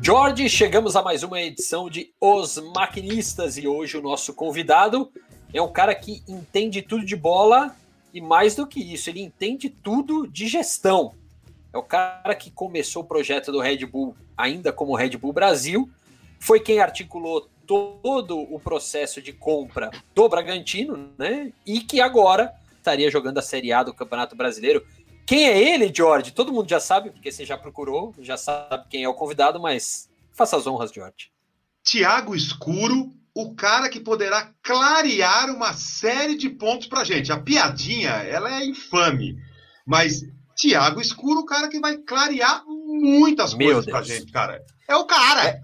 Jorge, chegamos a mais uma edição de Os Maquinistas e hoje o nosso convidado é um cara que entende tudo de bola e mais do que isso, ele entende tudo de gestão. É o cara que começou o projeto do Red Bull ainda como Red Bull Brasil, foi quem articulou todo o processo de compra do Bragantino, né? E que agora estaria jogando a Série A do Campeonato Brasileiro. Quem é ele, George? Todo mundo já sabe, porque você já procurou, já sabe quem é o convidado, mas faça as honras, George. Tiago Escuro, o cara que poderá clarear uma série de pontos pra gente. A piadinha, ela é infame, mas Tiago Escuro, o cara que vai clarear muitas Meu coisas Deus. pra gente, cara. É o cara. É,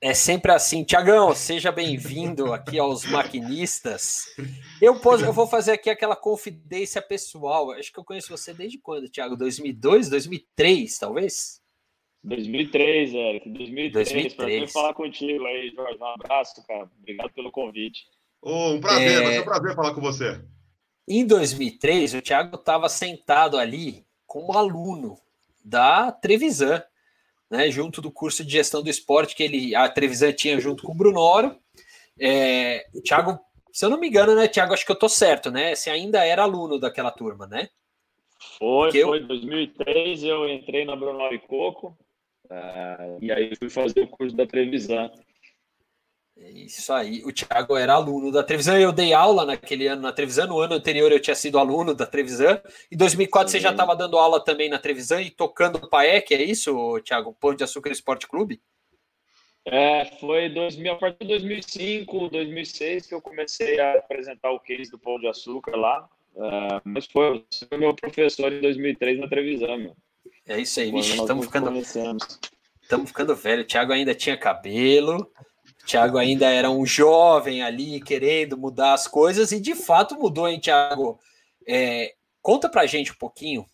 é sempre assim. Tiagão, seja bem-vindo aqui aos maquinistas. Eu, posso, eu vou fazer aqui aquela confidência pessoal. Acho que eu conheço você desde quando, Tiago? 2002, 2003, talvez? 2003, Eric. 2003. 2003. Prazer falar contigo aí, Jorge. Um abraço, cara. Obrigado pelo convite. Oh, um prazer, é... vai ser um prazer falar com você. Em 2003, o Thiago estava sentado ali como aluno da Trevisan né, junto do curso de gestão do esporte que ele, a Trevisan tinha junto com o Brunoro. É, o Thiago, se eu não me engano, né, Thiago, acho que eu tô certo, né? Você ainda era aluno daquela turma, né? Foi, foi. Em 2003 eu entrei na Brunoro e Coco, uh, e aí fui fazer o curso da Trevisan. É isso aí. O Thiago era aluno da Trevisan. Eu dei aula naquele ano na Trevisan. No ano anterior eu tinha sido aluno da Trevisan. Em 2004 Sim. você já estava dando aula também na Trevisan e tocando o PAEC, é isso, Thiago? Pão de Açúcar Esporte Clube? É, foi 2000, a partir de 2005, 2006 que eu comecei a apresentar o case do Pão de Açúcar lá. Uh, mas foi, foi meu professor em 2003 na Trevisan, meu. É isso aí, estamos ficando, estamos ficando velho. O Thiago ainda tinha cabelo, Thiago ainda era um jovem ali, querendo mudar as coisas, e de fato mudou, hein, Thiago? É, conta pra gente um pouquinho,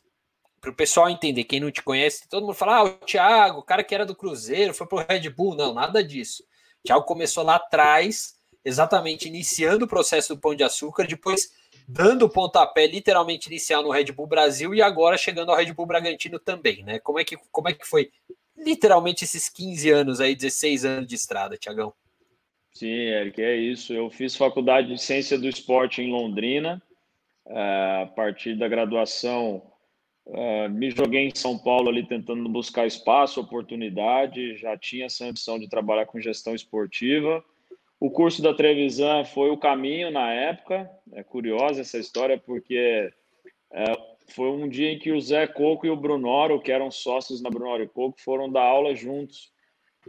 para o pessoal entender, quem não te conhece, todo mundo fala, ah, o Thiago, o cara que era do Cruzeiro, foi pro Red Bull. Não, nada disso. O Thiago começou lá atrás, exatamente iniciando o processo do Pão de Açúcar, depois dando o pontapé literalmente inicial no Red Bull Brasil e agora chegando ao Red Bull Bragantino também, né? Como é que, como é que foi literalmente esses 15 anos aí, 16 anos de estrada, Tiagão? Sim, Eric, é isso. Eu fiz faculdade de Ciência do Esporte em Londrina. É, a partir da graduação, é, me joguei em São Paulo ali tentando buscar espaço, oportunidade. Já tinha essa ambição de trabalhar com gestão esportiva. O curso da Trevisan foi o caminho na época. É curiosa essa história porque é, foi um dia em que o Zé Coco e o Brunoro, que eram sócios na Brunoro e Coco, foram dar aula juntos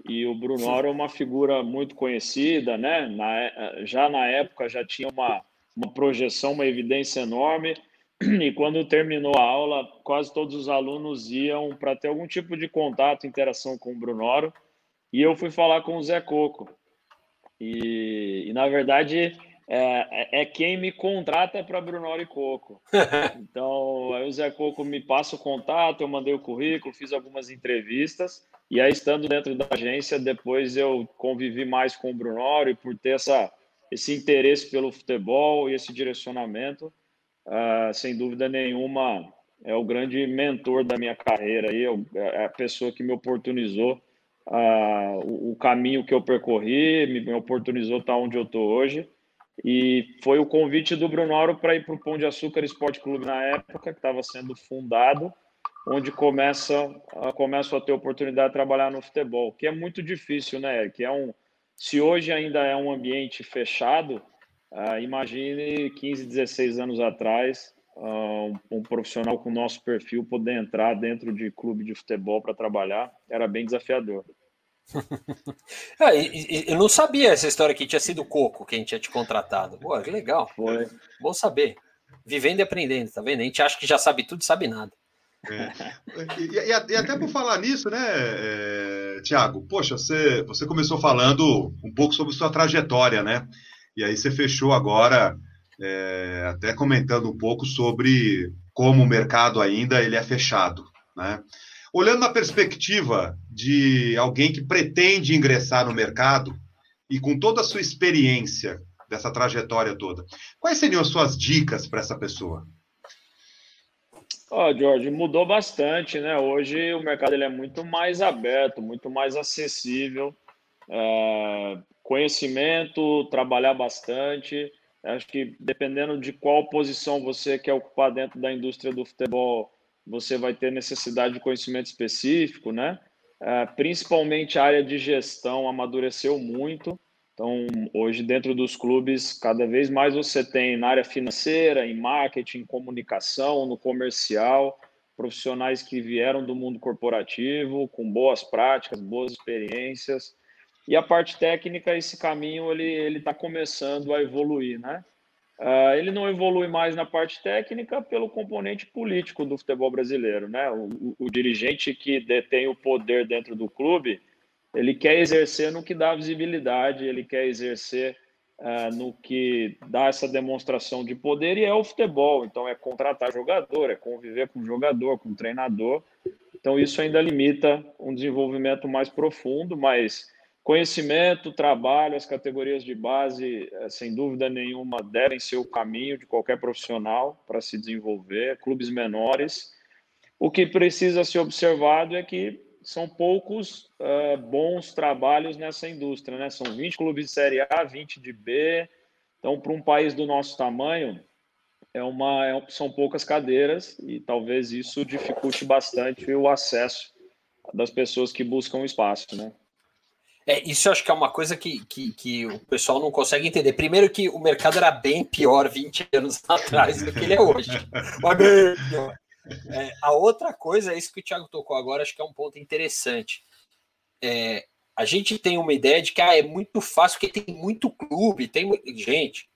e o Bruno era uma figura muito conhecida, né? Na, é, já na época já tinha uma, uma projeção, uma evidência enorme. E quando terminou a aula, quase todos os alunos iam para ter algum tipo de contato, interação com o Brunoro. E eu fui falar com o Zé Coco. E, e na verdade, é, é, quem me contrata para Brunoro e Coco. Então, aí o Zé Coco me passa o contato, eu mandei o currículo, fiz algumas entrevistas. E aí, estando dentro da agência, depois eu convivi mais com o Brunoro e por ter essa, esse interesse pelo futebol e esse direcionamento, uh, sem dúvida nenhuma, é o grande mentor da minha carreira. Aí, é a pessoa que me oportunizou uh, o, o, caminho que eu percorri, me, me oportunizou estar onde eu estou hoje. E foi o convite do Brunoro para ir para o Pão de Açúcar Esporte Clube na época, que estava sendo fundado onde começa, começam a ter oportunidade de trabalhar no futebol, que é muito difícil, né? Que é um, se hoje ainda é um ambiente fechado, uh, imagine 15, 16 anos atrás, uh, um, um, profissional com nosso perfil poder entrar dentro de clube de futebol para trabalhar, era bem desafiador. é, eu não sabia essa história que tinha sido o Coco quem tinha te contratado. Pô, que legal. Foi. Bom saber. Vivendo e aprendendo, tá vendo? A gente acha que já sabe tudo e sabe nada. É. E, e, e, até por falar nisso, né, é, Tiago? Poxa, você, você começou falando um pouco sobre sua trajetória, né? E aí você fechou agora é, até comentando um pouco sobre como o mercado ainda ele é fechado, né? Olhando na perspectiva de alguém que pretende ingressar no mercado e com toda a sua experiência dessa trajetória toda, quais seriam as suas dicas para essa pessoa? Ó, oh, Jorge, mudou bastante, né? Hoje o mercado ele é muito mais aberto, muito mais acessível. É, conhecimento, trabalhar bastante. Acho que dependendo de qual posição você quer ocupar dentro da indústria do futebol, você vai ter necessidade de conhecimento específico, né? É, principalmente a área de gestão amadureceu muito. Então, hoje, dentro dos clubes, cada vez mais você tem na área financeira, em marketing, em comunicação, no comercial, profissionais que vieram do mundo corporativo, com boas práticas, boas experiências. E a parte técnica, esse caminho, ele está começando a evoluir, né? Uh, ele não evolui mais na parte técnica pelo componente político do futebol brasileiro, né? O, o, o dirigente que detém o poder dentro do clube, ele quer exercer no que dá visibilidade, ele quer exercer uh, no que dá essa demonstração de poder, e é o futebol. Então, é contratar jogador, é conviver com jogador, com treinador. Então, isso ainda limita um desenvolvimento mais profundo, mas conhecimento, trabalho, as categorias de base, uh, sem dúvida nenhuma, devem ser o caminho de qualquer profissional para se desenvolver, clubes menores. O que precisa ser observado é que são poucos uh, bons trabalhos nessa indústria, né? São 20 clubes de Série A, 20 de B. Então, para um país do nosso tamanho, é uma, é, são poucas cadeiras e talvez isso dificulte bastante o acesso das pessoas que buscam espaço, né? É, isso eu acho que é uma coisa que, que, que, o pessoal não consegue entender. Primeiro que o mercado era bem pior 20 anos atrás do que ele é hoje. bem pior. É, a outra coisa, é isso que o Thiago tocou agora, acho que é um ponto interessante. É, a gente tem uma ideia de que ah, é muito fácil, porque tem muito clube, tem gente,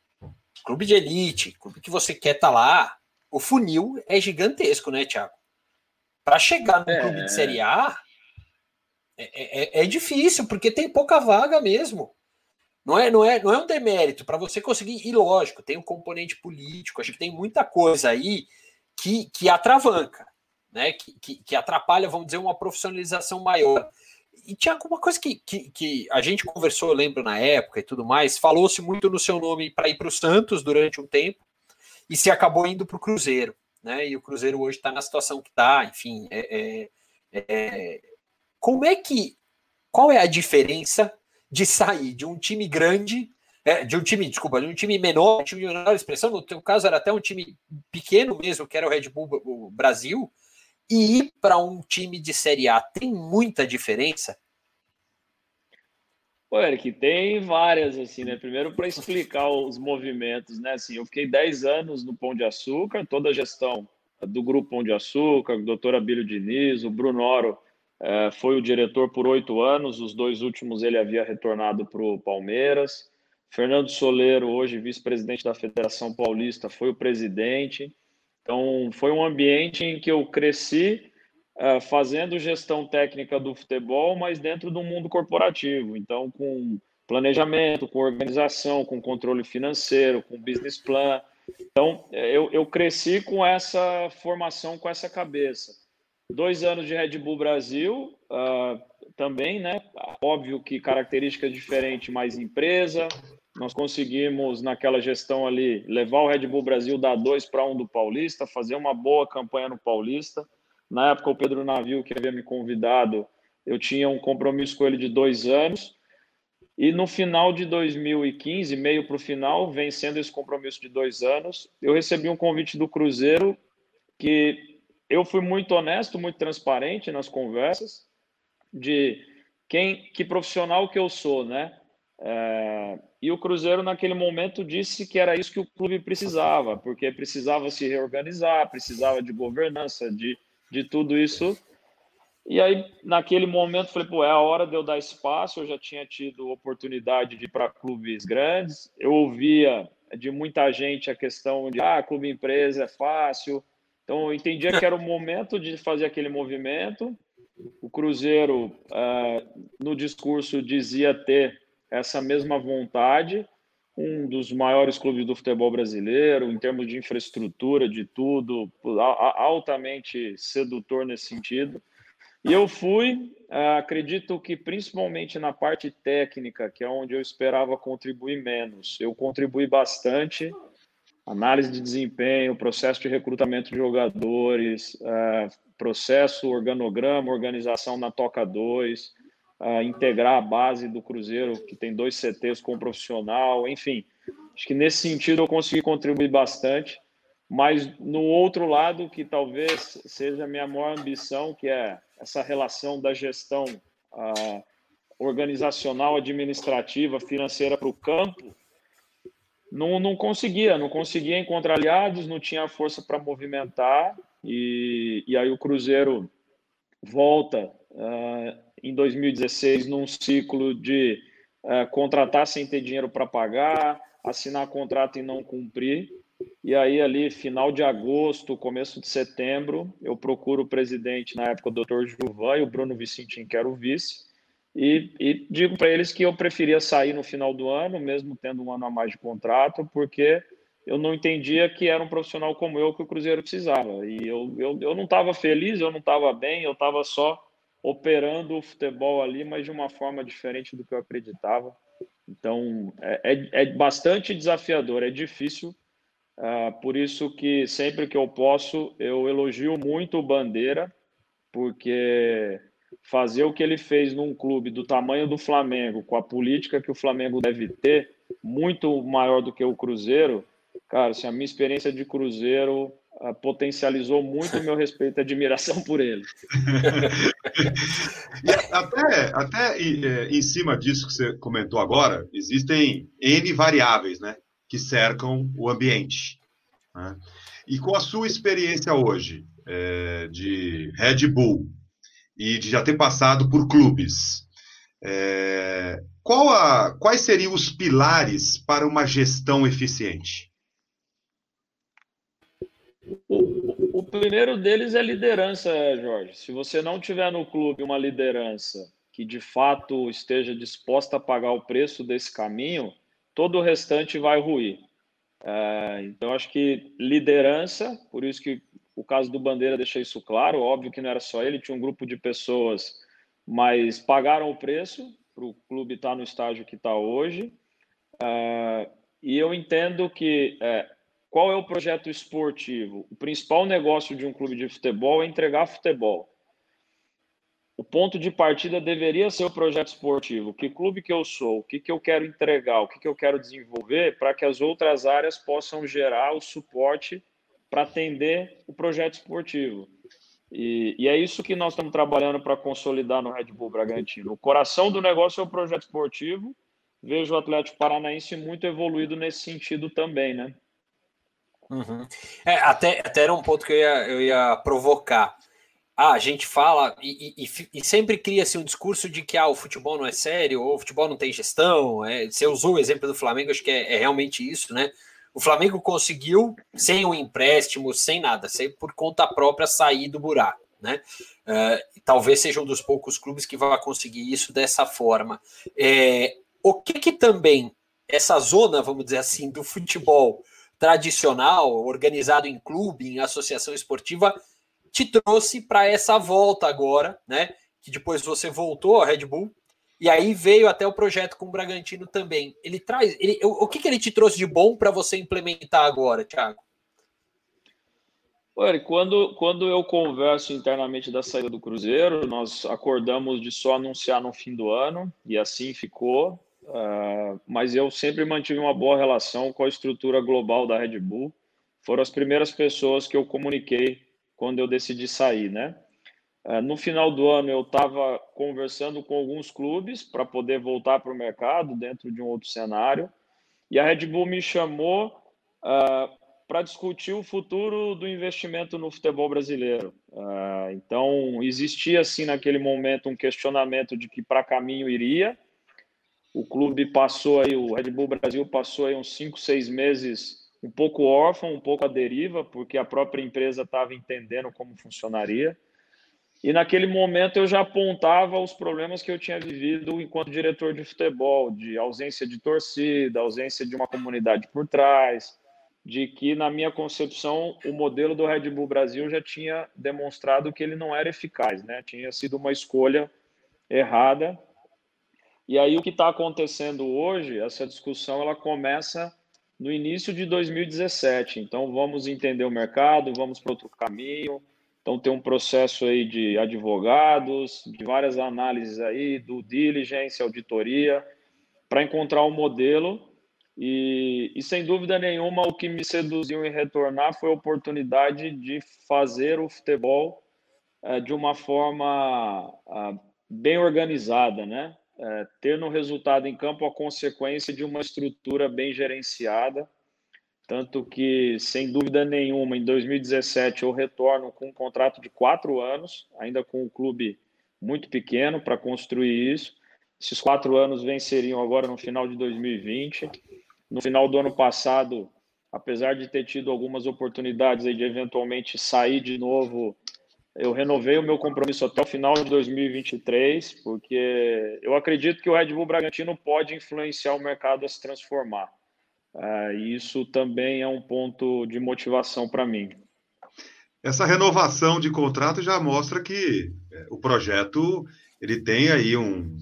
clube de elite, clube que você quer estar tá lá, o funil é gigantesco, né, Thiago? Para chegar no é... clube de Série A é, é, é, difícil, porque tem pouca vaga mesmo. Não é, não é, não é um demérito para você conseguir. E lógico, tem um componente político, acho que tem muita coisa aí que, que atravanca, né? Que, que, que, atrapalha, vamos dizer, uma profissionalização maior. E tinha alguma coisa que, que, que a gente conversou, lembro na época e tudo mais, falou-se muito no seu nome para ir para o Santos durante um tempo e se acabou indo para o Cruzeiro, né? E o Cruzeiro hoje está na situação que está, enfim. É, é, é, como é que. Qual é a diferença de sair de um time grande é, de um time, desculpa, de um time menor, um time de menor expressão, no teu caso era até um time pequeno mesmo, que era o Red Bull Brasil, e ir para um time de Série A tem muita diferença? Pô, Eric, tem várias, assim, né? Primeiro, para explicar os movimentos, né? Assim, eu fiquei 10 anos no Pão de Açúcar, toda a gestão do Grupo Pão de Açúcar, o doutor Abílio Diniz, o Bruno Oro eh, foi o diretor por oito anos, os dois últimos ele havia retornado para o Palmeiras. Fernando Soleiro, hoje vice-presidente da Federação Paulista, foi o presidente. Então, foi um ambiente em que eu cresci uh, fazendo gestão técnica do futebol, mas dentro do mundo corporativo. Então, com planejamento, com organização, com controle financeiro, com business plan. Então, eu, eu cresci com essa formação, com essa cabeça. Dois anos de Red Bull Brasil, uh, também, né? Óbvio que características diferentes, mais empresa, nós conseguimos, naquela gestão ali, levar o Red Bull Brasil da 2 para 1 um do Paulista, fazer uma boa campanha no Paulista. Na época, o Pedro Navio, que havia me convidado, eu tinha um compromisso com ele de dois anos. E no final de 2015, meio para o final, vencendo esse compromisso de dois anos, eu recebi um convite do Cruzeiro que eu fui muito honesto, muito transparente nas conversas de quem, que profissional que eu sou, né? É, e o Cruzeiro, naquele momento, disse que era isso que o clube precisava, porque precisava se reorganizar, precisava de governança, de, de tudo isso. E aí, naquele momento, falei, pô, é a hora de eu dar espaço. Eu já tinha tido oportunidade de ir para clubes grandes. Eu ouvia de muita gente a questão de, ah, clube empresa é fácil. Então, eu entendia que era o momento de fazer aquele movimento. O Cruzeiro, uh, no discurso, dizia ter essa mesma vontade, um dos maiores clubes do futebol brasileiro, em termos de infraestrutura, de tudo, altamente sedutor nesse sentido. E eu fui, é, acredito que principalmente na parte técnica, que é onde eu esperava contribuir menos. Eu contribuí bastante. análise de desempenho, processo de recrutamento de jogadores, uh, processo, organograma, organização na Toca 2, uh, integrar a base do Cruzeiro, que tem dois CTs com profissional, enfim. Acho que nesse sentido eu consegui contribuir bastante, mas no outro lado, que talvez seja a minha maior ambição, que é essa relação da gestão uh, organizacional, administrativa, financeira para o campo, não, não conseguia, não conseguia encontrar aliados, não tinha força para movimentar, e, e aí o Cruzeiro volta uh, em 2016 num ciclo de uh, contratar sem ter dinheiro para pagar, assinar contrato e não cumprir. E aí, ali, final de agosto, começo de setembro, eu procuro o presidente, na época, o doutor Gilvan e o Bruno Vicentim, que era o vice, e, e digo para eles que eu preferia sair no final do ano, mesmo tendo um ano a mais de contrato, porque eu não entendia que era um profissional como eu que o Cruzeiro precisava. E eu, eu, eu não estava feliz, eu não estava bem, eu estava só operando o futebol ali, mas de uma forma diferente do que eu acreditava. Então, é, é, é bastante desafiador, é difícil. Uh, por isso que sempre que eu posso, eu elogio muito o Bandeira, porque fazer o que ele fez num clube do tamanho do Flamengo, com a política que o Flamengo deve ter, muito maior do que o Cruzeiro, cara, assim, a minha experiência de Cruzeiro potencializou muito o meu respeito e admiração por ele. até até é, em cima disso que você comentou agora, existem N variáveis né, que cercam o ambiente. Né? E com a sua experiência hoje é, de Red Bull, e de já ter passado por clubes. É, a, quais seriam os pilares para uma gestão eficiente? O, o, primeiro deles é liderança, Jorge. Se você não tiver no clube uma liderança que de fato esteja disposta a pagar o preço desse caminho, todo o restante vai ruir. É, então, acho que liderança, por isso que o caso do Bandeira deixa isso claro. Óbvio que não era só ele, tinha um grupo de pessoas, mas pagaram o preço para o clube estar no estágio que está hoje. Uh, e eu entendo que é, qual é o projeto esportivo? O principal negócio de um clube de futebol é entregar futebol. O ponto de partida deveria ser o projeto esportivo. Que clube que eu sou? O que, que eu quero entregar? O que, que eu quero desenvolver para que as outras áreas possam gerar o suporte para atender o projeto esportivo. E, e, é isso que nós estamos trabalhando para consolidar no Red Bull Bragantino. O coração do negócio é o projeto esportivo. Vejo o Atlético Paranaense muito evoluído nesse sentido também, né? Uhum. É, até, até era um ponto que eu ia, eu ia provocar. Ah, a gente fala e, e, e sempre cria-se um discurso de que ah, o futebol não é sério, ou o futebol não tem gestão. É, você usou o exemplo do Flamengo, acho que é, é realmente isso, né? O Flamengo conseguiu, sem um empréstimo, sem nada, sem, por conta própria, sair do buraco. Né? Uh, talvez seja um dos poucos clubes que vai conseguir isso dessa forma. É, o que, que também essa zona, vamos dizer assim, do futebol tradicional, organizado em clube, em associação esportiva, te trouxe para essa volta agora, né? Que depois você voltou ao Red Bull e aí veio até o projeto com o Bragantino também. Ele traz. Ele, o, o que, que ele te trouxe de bom para você implementar agora, Thiago? Olha, quando, quando eu converso internamente da saída do Cruzeiro, nós acordamos de só anunciar no fim do ano, e assim ficou. Uh, mas eu sempre mantive uma boa relação com a estrutura global da Red Bull. Foram as primeiras pessoas que eu comuniquei quando eu decidi sair, né? É, no final do ano, eu estava conversando com alguns clubes para poder voltar para o mercado dentro de um outro cenário. E a Red Bull me chamou uh, para discutir o futuro do investimento no futebol brasileiro. Então, existia, assim, naquele momento, um questionamento de que para caminho iria. O clube passou aí, o Red Bull Brasil passou aí uns cinco, seis meses um pouco órfão, um pouco à deriva, porque a própria empresa estava entendendo como funcionaria. E naquele momento eu já apontava os problemas que eu tinha vivido enquanto diretor de futebol, de ausência de torcida, ausência de uma comunidade por trás, de que na minha concepção o modelo do Red Bull Brasil já tinha demonstrado que ele não era eficaz, né? Tinha sido uma escolha errada. E aí o que está acontecendo hoje, essa discussão ela começa no início de 2017. Então, vamos entender o mercado, vamos para outro caminho. Então, tem um processo aí de advogados, de várias análises aí, do diligence, auditoria, para encontrar um modelo. E, e, sem dúvida nenhuma, o que me seduziu em retornar foi a oportunidade de fazer o futebol é, de uma forma é, bem organizada, né? É, ter no resultado em campo a consequência de uma estrutura bem gerenciada, tanto que, sem dúvida nenhuma, em 2017 eu retorno com um contrato de quatro anos, ainda com um clube muito pequeno para construir isso. Esses quatro anos venceriam agora no final de 2020. No final do ano passado, apesar de ter tido algumas oportunidades de eventualmente sair de novo eu renovei o meu compromisso até o final de 2023, porque eu acredito que o Red Bull Bragantino pode influenciar o mercado a se transformar. Uh, isso também é um ponto de motivação para mim. Essa renovação de contrato já mostra que é, o projeto ele tem aí um,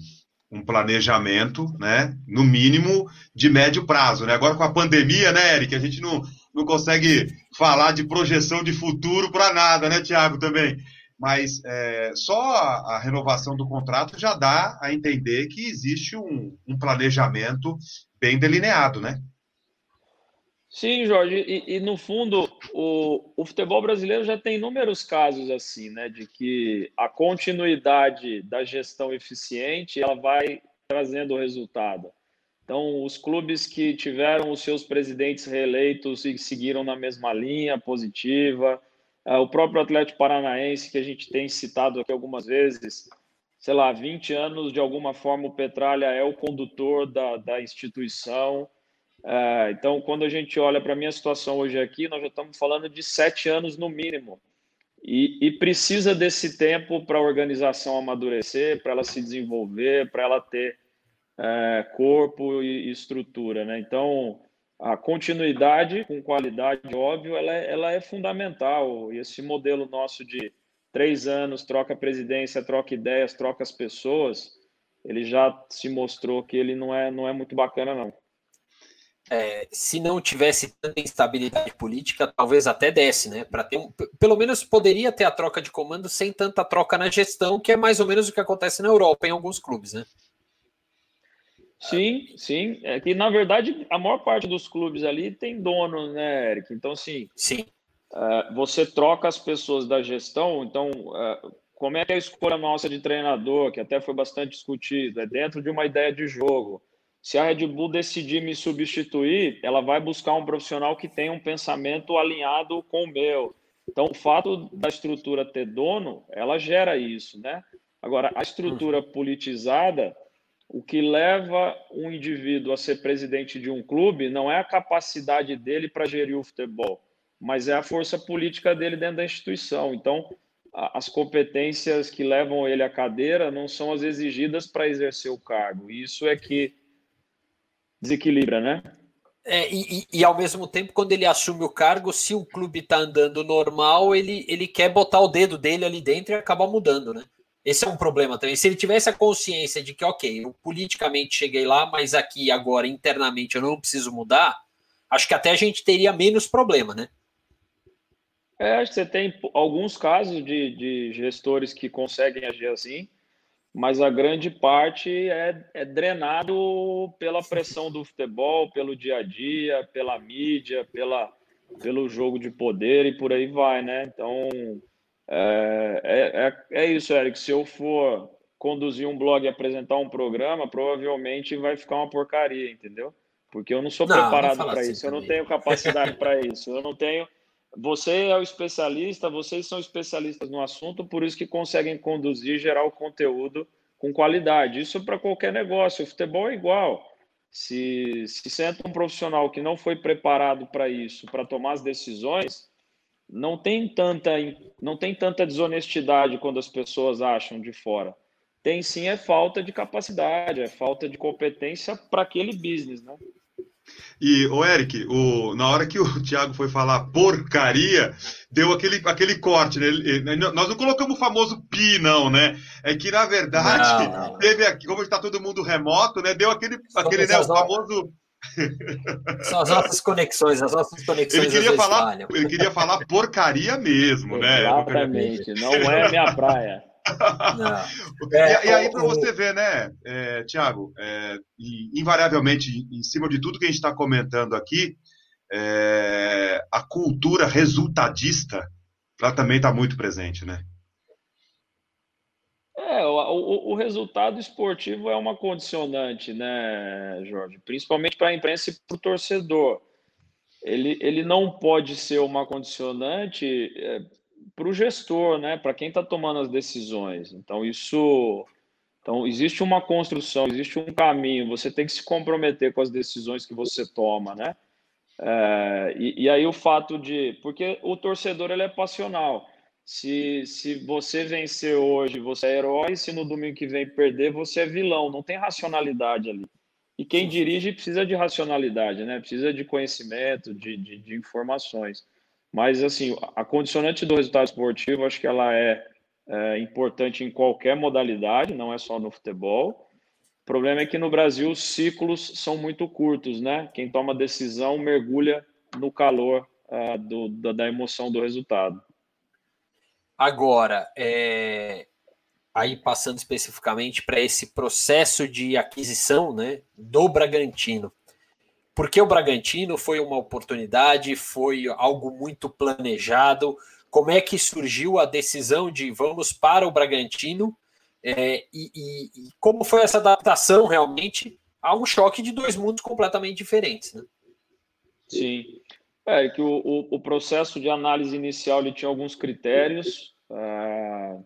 um planejamento, né, no mínimo de médio prazo, né? Agora com a pandemia, né, Eric, a gente não, não consegue falar de projeção de futuro para nada, né, Tiago, também. Mas é, só a, a, renovação do contrato já dá a entender que existe um, um planejamento bem delineado, né? Sim, Jorge, e, e, no fundo o, o futebol brasileiro já tem inúmeros casos assim, né, de que a continuidade da gestão eficiente ela vai trazendo resultado. Então, os clubes que tiveram os seus presidentes reeleitos e seguiram na mesma linha positiva, é, o próprio Atlético Paranaense, que a gente tem citado aqui algumas vezes, sei lá, 20 anos, de alguma forma, o Petralha é o condutor da, da instituição. É, então, quando a gente olha para a minha situação hoje aqui, nós já estamos falando de sete anos no mínimo. E, e precisa desse tempo para a organização amadurecer, para ela se desenvolver, para ela ter é, corpo e estrutura, né? Então, a continuidade com qualidade, óbvio, ela é, ela é fundamental. E esse modelo nosso de três anos, troca presidência, troca ideias, troca as pessoas, ele já se mostrou que ele não é, não é muito bacana, não. É, se não tivesse tanta instabilidade política, talvez até desse, né? Para ter um, pelo menos poderia ter a troca de comando sem tanta troca na gestão, que é mais ou menos o que acontece na Europa em alguns clubes, né? Sim, sim. É que, na verdade, a maior parte dos clubes ali tem dono, né, Eric? Então, assim, sim. Uh, você troca as pessoas da gestão, então, uh, como é que é a escolha nossa de treinador, que até foi bastante discutido, é dentro de uma ideia de jogo. Se a Red Bull decidir me substituir, ela vai buscar um profissional que tenha um pensamento alinhado com o meu. Então, o fato da estrutura ter dono, ela gera isso, né? Agora, a estrutura politizada o que leva um indivíduo a ser presidente de um clube não é a capacidade dele para gerir o futebol, mas é a força política dele dentro da instituição. Então, as competências que levam ele à cadeira não são as exigidas para exercer o cargo. Isso é que desequilibra, né? É, e, e, ao mesmo tempo, quando ele assume o cargo, se o clube está andando normal, ele, ele quer botar o dedo dele ali dentro e acaba mudando, né? Esse é um problema também. Se ele tivesse a consciência de que, ok, eu politicamente cheguei lá, mas aqui agora internamente eu não preciso mudar, acho que até a gente teria menos problema, né? É, acho que você tem alguns casos de, de gestores que conseguem agir assim, mas a grande parte é, é drenado pela pressão do futebol, pelo dia a dia, pela mídia, pela, pelo jogo de poder e por aí vai, né? Então, é, é, é, é isso, Eric. Se eu for conduzir um blog e apresentar um programa, provavelmente vai ficar uma porcaria, entendeu? Porque eu não sou não, preparado para assim isso, também. eu não tenho capacidade para isso, eu não tenho. Você é o especialista, vocês são especialistas no assunto, por isso que conseguem conduzir e gerar o conteúdo com qualidade. Isso para qualquer negócio. O futebol é igual. Se, se senta um profissional que não foi preparado para isso, para tomar as decisões, não tem tanta não tem tanta desonestidade quando as pessoas acham de fora. Tem sim é falta de capacidade, é falta de competência para aquele business, né? E, o Eric, o, na hora que o Thiago foi falar porcaria, deu aquele, aquele corte, né? Ele, nós não colocamos o famoso pi, não, né? É que, na verdade, não, não. teve aqui, como está todo mundo remoto, né? Deu aquele, aquele né, o famoso São as nossas conexões, as nossas conexões. Ele queria, falar, ele queria falar porcaria mesmo, né? Exatamente, não é minha praia. É, e, e, aí, para você ver, né, é, Tiago, é, invariavelmente, em cima de tudo que a gente está comentando aqui, é, a cultura resultadista ela também está muito presente, né? É, o, o, resultado esportivo é uma condicionante, né, Jorge? Principalmente para a imprensa e para o torcedor. Ele, ele não pode ser uma condicionante é, para o gestor, né? Para quem está tomando as decisões. Então, isso. Então, existe uma construção, existe um caminho, você tem que se comprometer com as decisões que você toma, né? É, e, e, aí o fato de. Porque o torcedor ele é passional. Se, se você vencer hoje, você é herói, se no domingo que vem perder, você é vilão. Não tem racionalidade ali. E quem dirige precisa de racionalidade, né? Precisa de conhecimento, de, de, de informações. Mas, assim, a condicionante do resultado esportivo, acho que ela é, é importante em qualquer modalidade, não é só no futebol problema é que no Brasil os ciclos são muito curtos, né? Quem toma decisão mergulha no calor uh, do, da, da, emoção do resultado. Agora, é... aí passando especificamente para esse processo de aquisição né, do Bragantino. Porque o Bragantino foi uma oportunidade, foi algo muito planejado. Como é que surgiu a decisão de vamos para o Bragantino? É, e, e, e, como foi essa adaptação realmente a um choque de dois mundos completamente diferentes. Né? Sim. É que o, o, o, processo de análise inicial ele tinha alguns critérios. É,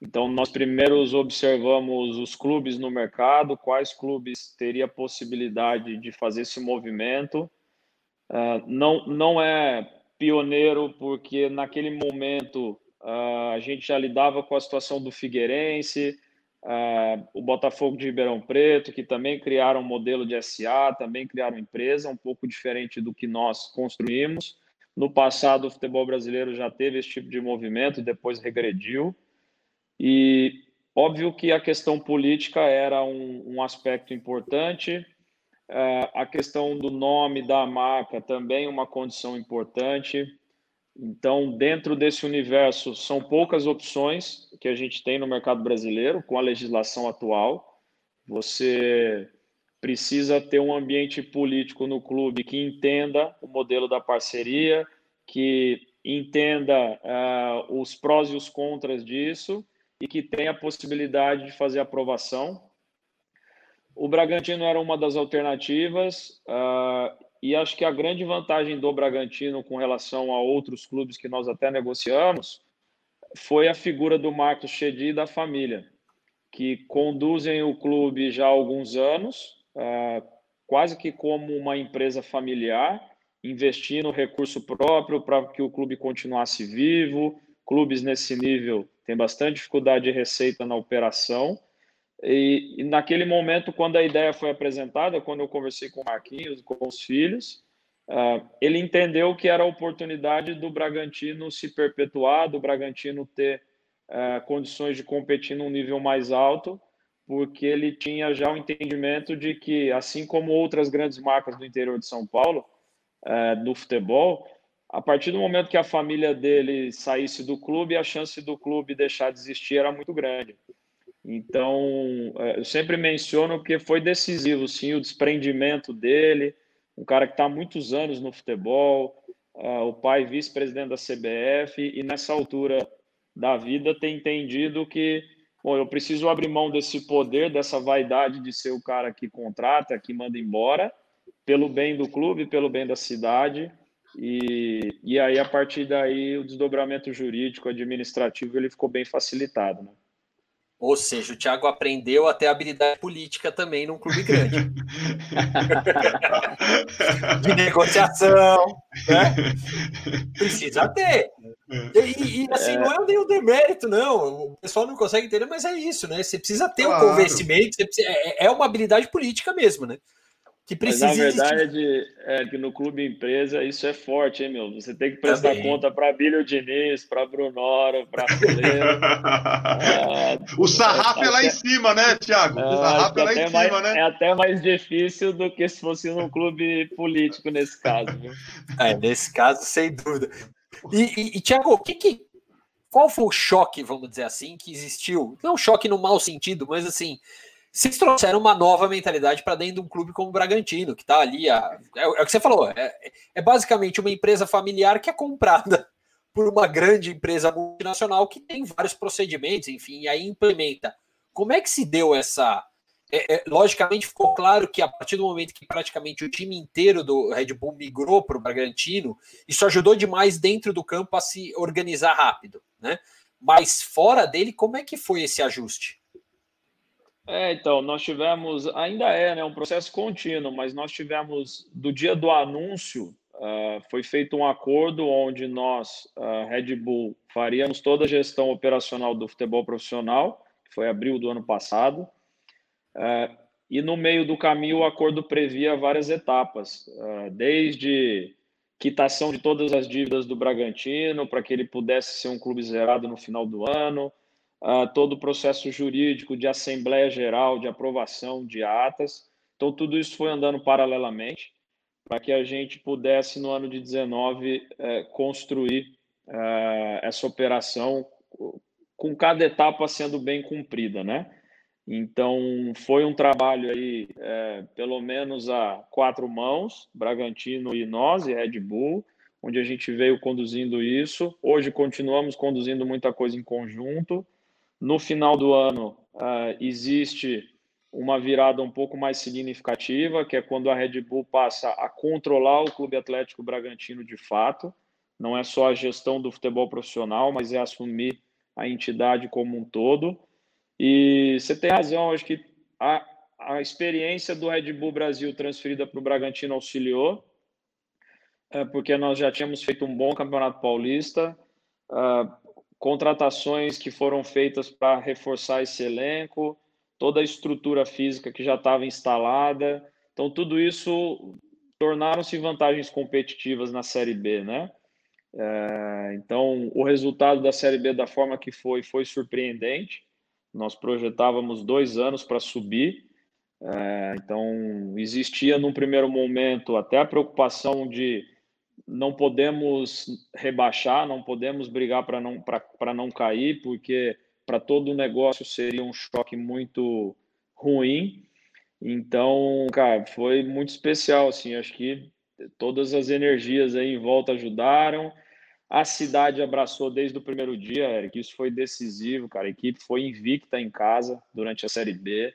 então, nós primeiros observamos os clubes no mercado, quais clubes teria possibilidade de fazer esse movimento. É, não, não é pioneiro, porque naquele momento Uh, a gente já lidava com a situação do Figueirense, uh, o Botafogo de Ribeirão Preto, que também criaram um modelo de SA, também criaram empresa, um pouco diferente do que nós construímos. No passado, o futebol brasileiro já teve esse tipo de movimento, depois regrediu. E óbvio que a questão política era um, um aspecto importante, uh, a questão do nome da marca também uma condição importante. Então, dentro desse universo, são poucas opções que a gente tem no mercado brasileiro com a legislação atual. Você precisa ter um ambiente político no clube que entenda o modelo da parceria, que entenda uh, os prós e os contras disso e que tenha a possibilidade de fazer aprovação. O Bragantino era uma das alternativas. Uh, e acho que a grande vantagem do Bragantino com relação a outros clubes que nós até negociamos foi a figura do Marcos Chedi e da família, que conduzem o clube já há alguns anos, uh, quase que como uma empresa familiar, investindo recurso próprio para que o clube continuasse vivo. Clubes nesse nível têm bastante dificuldade de receita na operação e, e, naquele momento, quando a ideia foi apresentada, quando eu conversei com o Marquinhos, com os filhos, uh, ele entendeu que era a oportunidade do Bragantino se perpetuar, do Bragantino ter uh, condições de competir num nível mais alto, porque ele tinha já o entendimento de que, assim como outras grandes marcas do interior de São Paulo, uh, do futebol, a partir do momento que a família dele saísse do clube, a chance do clube deixar de existir era muito grande. Então, é, eu sempre menciono porque foi decisivo, sim, o desprendimento dele, um cara que está há muitos anos no futebol, uh, o pai vice-presidente da CBF, e nessa altura da vida tem entendido que, bom, eu preciso abrir mão desse poder, dessa vaidade de ser o cara que contrata, que manda embora, pelo bem do clube, pelo bem da cidade, e, e aí, a partir daí, o desdobramento jurídico, administrativo, ele ficou bem facilitado, né? Ou seja, o Thiago aprendeu a ter habilidade política também num clube grande. de negociação, né? Precisa ter. E, e assim, é. não é nenhum demérito, não. O pessoal não consegue entender, mas é isso, né? Você precisa ter claro. um convencimento, precisa, é, é uma habilidade política mesmo, né? Que precisa Mas, na verdade, é que no clube empresa isso é forte, hein, meu? Você tem que prestar Também. conta para Bílio Diniz, para Brunoro, para ah, O sarrafo é, é lá em cima, né, Tiago? O sarrafo é, é lá em mais, cima, né? É até mais difícil do que se fosse num clube político nesse caso. Viu? É, nesse caso, sem dúvida. E, e, e Tiago, o que, que qual foi o choque, vamos dizer assim, que existiu? Não choque no mau sentido, mas assim, vocês trouxeram uma nova mentalidade para dentro de um clube como o Bragantino, que está ali. A, é, é, o que você falou, é, é, basicamente uma empresa familiar que é comprada por uma grande empresa multinacional que tem vários procedimentos, enfim, e aí implementa. Como é que se deu essa. É, é, logicamente ficou claro que a partir do momento que praticamente o time inteiro do Red Bull migrou para o Bragantino, isso ajudou demais dentro do campo a se organizar rápido, né? Mas fora dele, como é que foi esse ajuste? É, então, nós tivemos, ainda é né, um processo contínuo, mas nós tivemos, do dia do anúncio, uh, foi feito um acordo onde nós, uh, Red Bull, faríamos toda a gestão operacional do futebol profissional, que foi abril do ano passado, uh, e no meio do caminho o acordo previa várias etapas, desde quitação de todas as dívidas do Bragantino, para que ele pudesse ser um clube zerado no final do ano, uh, todo o processo jurídico de Assembleia Geral, de aprovação de atas. Então, tudo isso foi andando paralelamente para que a gente pudesse, no ano de 19, eh, construir eh, essa operação com cada etapa sendo bem cumprida, né? Então, foi um trabalho aí, é, pelo menos a quatro mãos, Bragantino e nós, e Red Bull, onde a gente veio conduzindo isso. Hoje continuamos conduzindo muita coisa em conjunto. No final do ano, uh, existe uma virada um pouco mais significativa, que é quando a Red Bull passa a controlar o Clube Atlético Bragantino de fato. Não é só a gestão do futebol profissional, mas é assumir a entidade como um todo. E você tem razão, acho que a, a experiência do Red Bull Brasil transferida para o Bragantino auxiliou, é, porque nós já tínhamos feito um bom campeonato paulista. Uh, contratações que foram feitas para reforçar esse elenco, toda a estrutura física que já estava instalada. Então, tudo isso tornaram-se vantagens competitivas na Série B, né? É, então, o resultado da Série B, da forma que foi, foi surpreendente. Nós projetávamos dois anos para subir. É, então, existia num primeiro momento até a preocupação de não podemos rebaixar, não podemos brigar para não, não cair, porque para todo o negócio seria um choque muito ruim. Então, cara, foi muito especial, assim, acho que todas as energias aí em volta ajudaram. A cidade abraçou desde o primeiro dia, Eric, isso foi decisivo, cara. A equipe foi invicta em casa durante a Série B.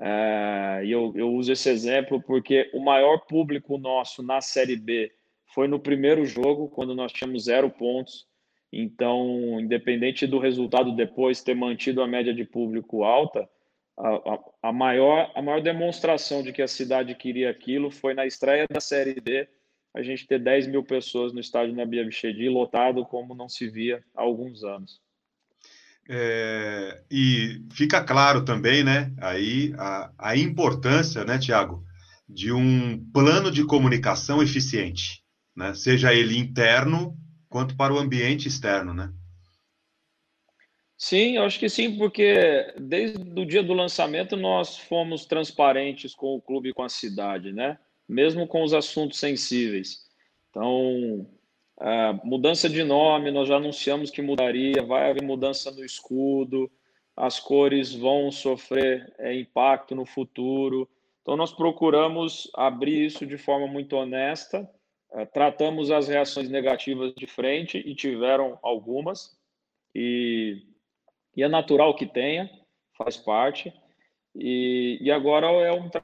É, e eu, eu uso esse exemplo porque o maior público nosso na Série B foi no primeiro jogo, quando nós tínhamos zero pontos. Então, independente do resultado depois ter mantido a média de público alta, a, a, a, maior, a maior demonstração de que a cidade queria aquilo foi na estreia da Série D, a gente ter 10 mil pessoas no estádio Nabia Bichedi, lotado como não se via há alguns anos. É, e fica claro também, né, aí a, a importância, né, Tiago, de um plano de comunicação eficiente né? seja ele interno quanto para o ambiente externo, né? Sim, eu acho que sim, porque desde o dia do lançamento nós fomos transparentes com o clube e com a cidade, né? Mesmo com os assuntos sensíveis. Então, mudança de nome, nós já anunciamos que mudaria, vai haver mudança no escudo, as cores vão sofrer é, impacto no futuro. Então, nós procuramos abrir isso de forma muito honesta é, tratamos as reações negativas de frente e tiveram algumas, e, e é natural que tenha, faz parte. E, e agora é um tra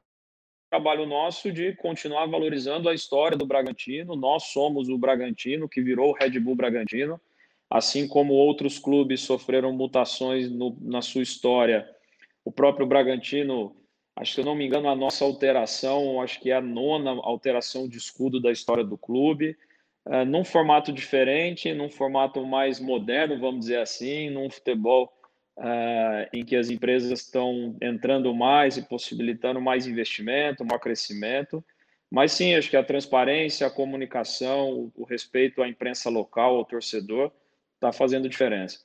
trabalho nosso de continuar valorizando a história do Bragantino. Nós somos o Bragantino, que virou o Red Bull Bragantino, assim como outros clubes sofreram mutações no, na sua história. O próprio Bragantino Acho que, se eu não me engano, a nossa alteração, acho que é a nona alteração de escudo da história do clube, uh, num formato diferente, num formato mais moderno, vamos dizer assim, num futebol uh, em que as empresas estão entrando mais e possibilitando mais investimento, maior crescimento. Mas sim, acho que a transparência, a comunicação, o respeito à imprensa local, ao torcedor, está fazendo diferença.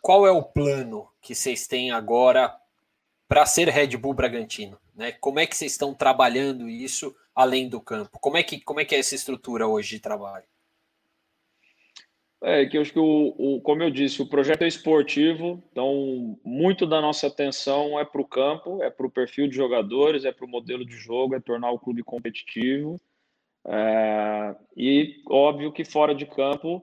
Qual é o plano que vocês têm agora para ser Red Bull Bragantino? Né? Como é que vocês estão trabalhando isso além do campo? Como é que, como é, que é essa estrutura hoje de trabalho? É que eu acho que, o, o, como eu disse, o projeto é esportivo, então muito da nossa atenção é para o campo, é para o perfil de jogadores, é para o modelo de jogo, é tornar o clube competitivo. É, e óbvio que fora de campo,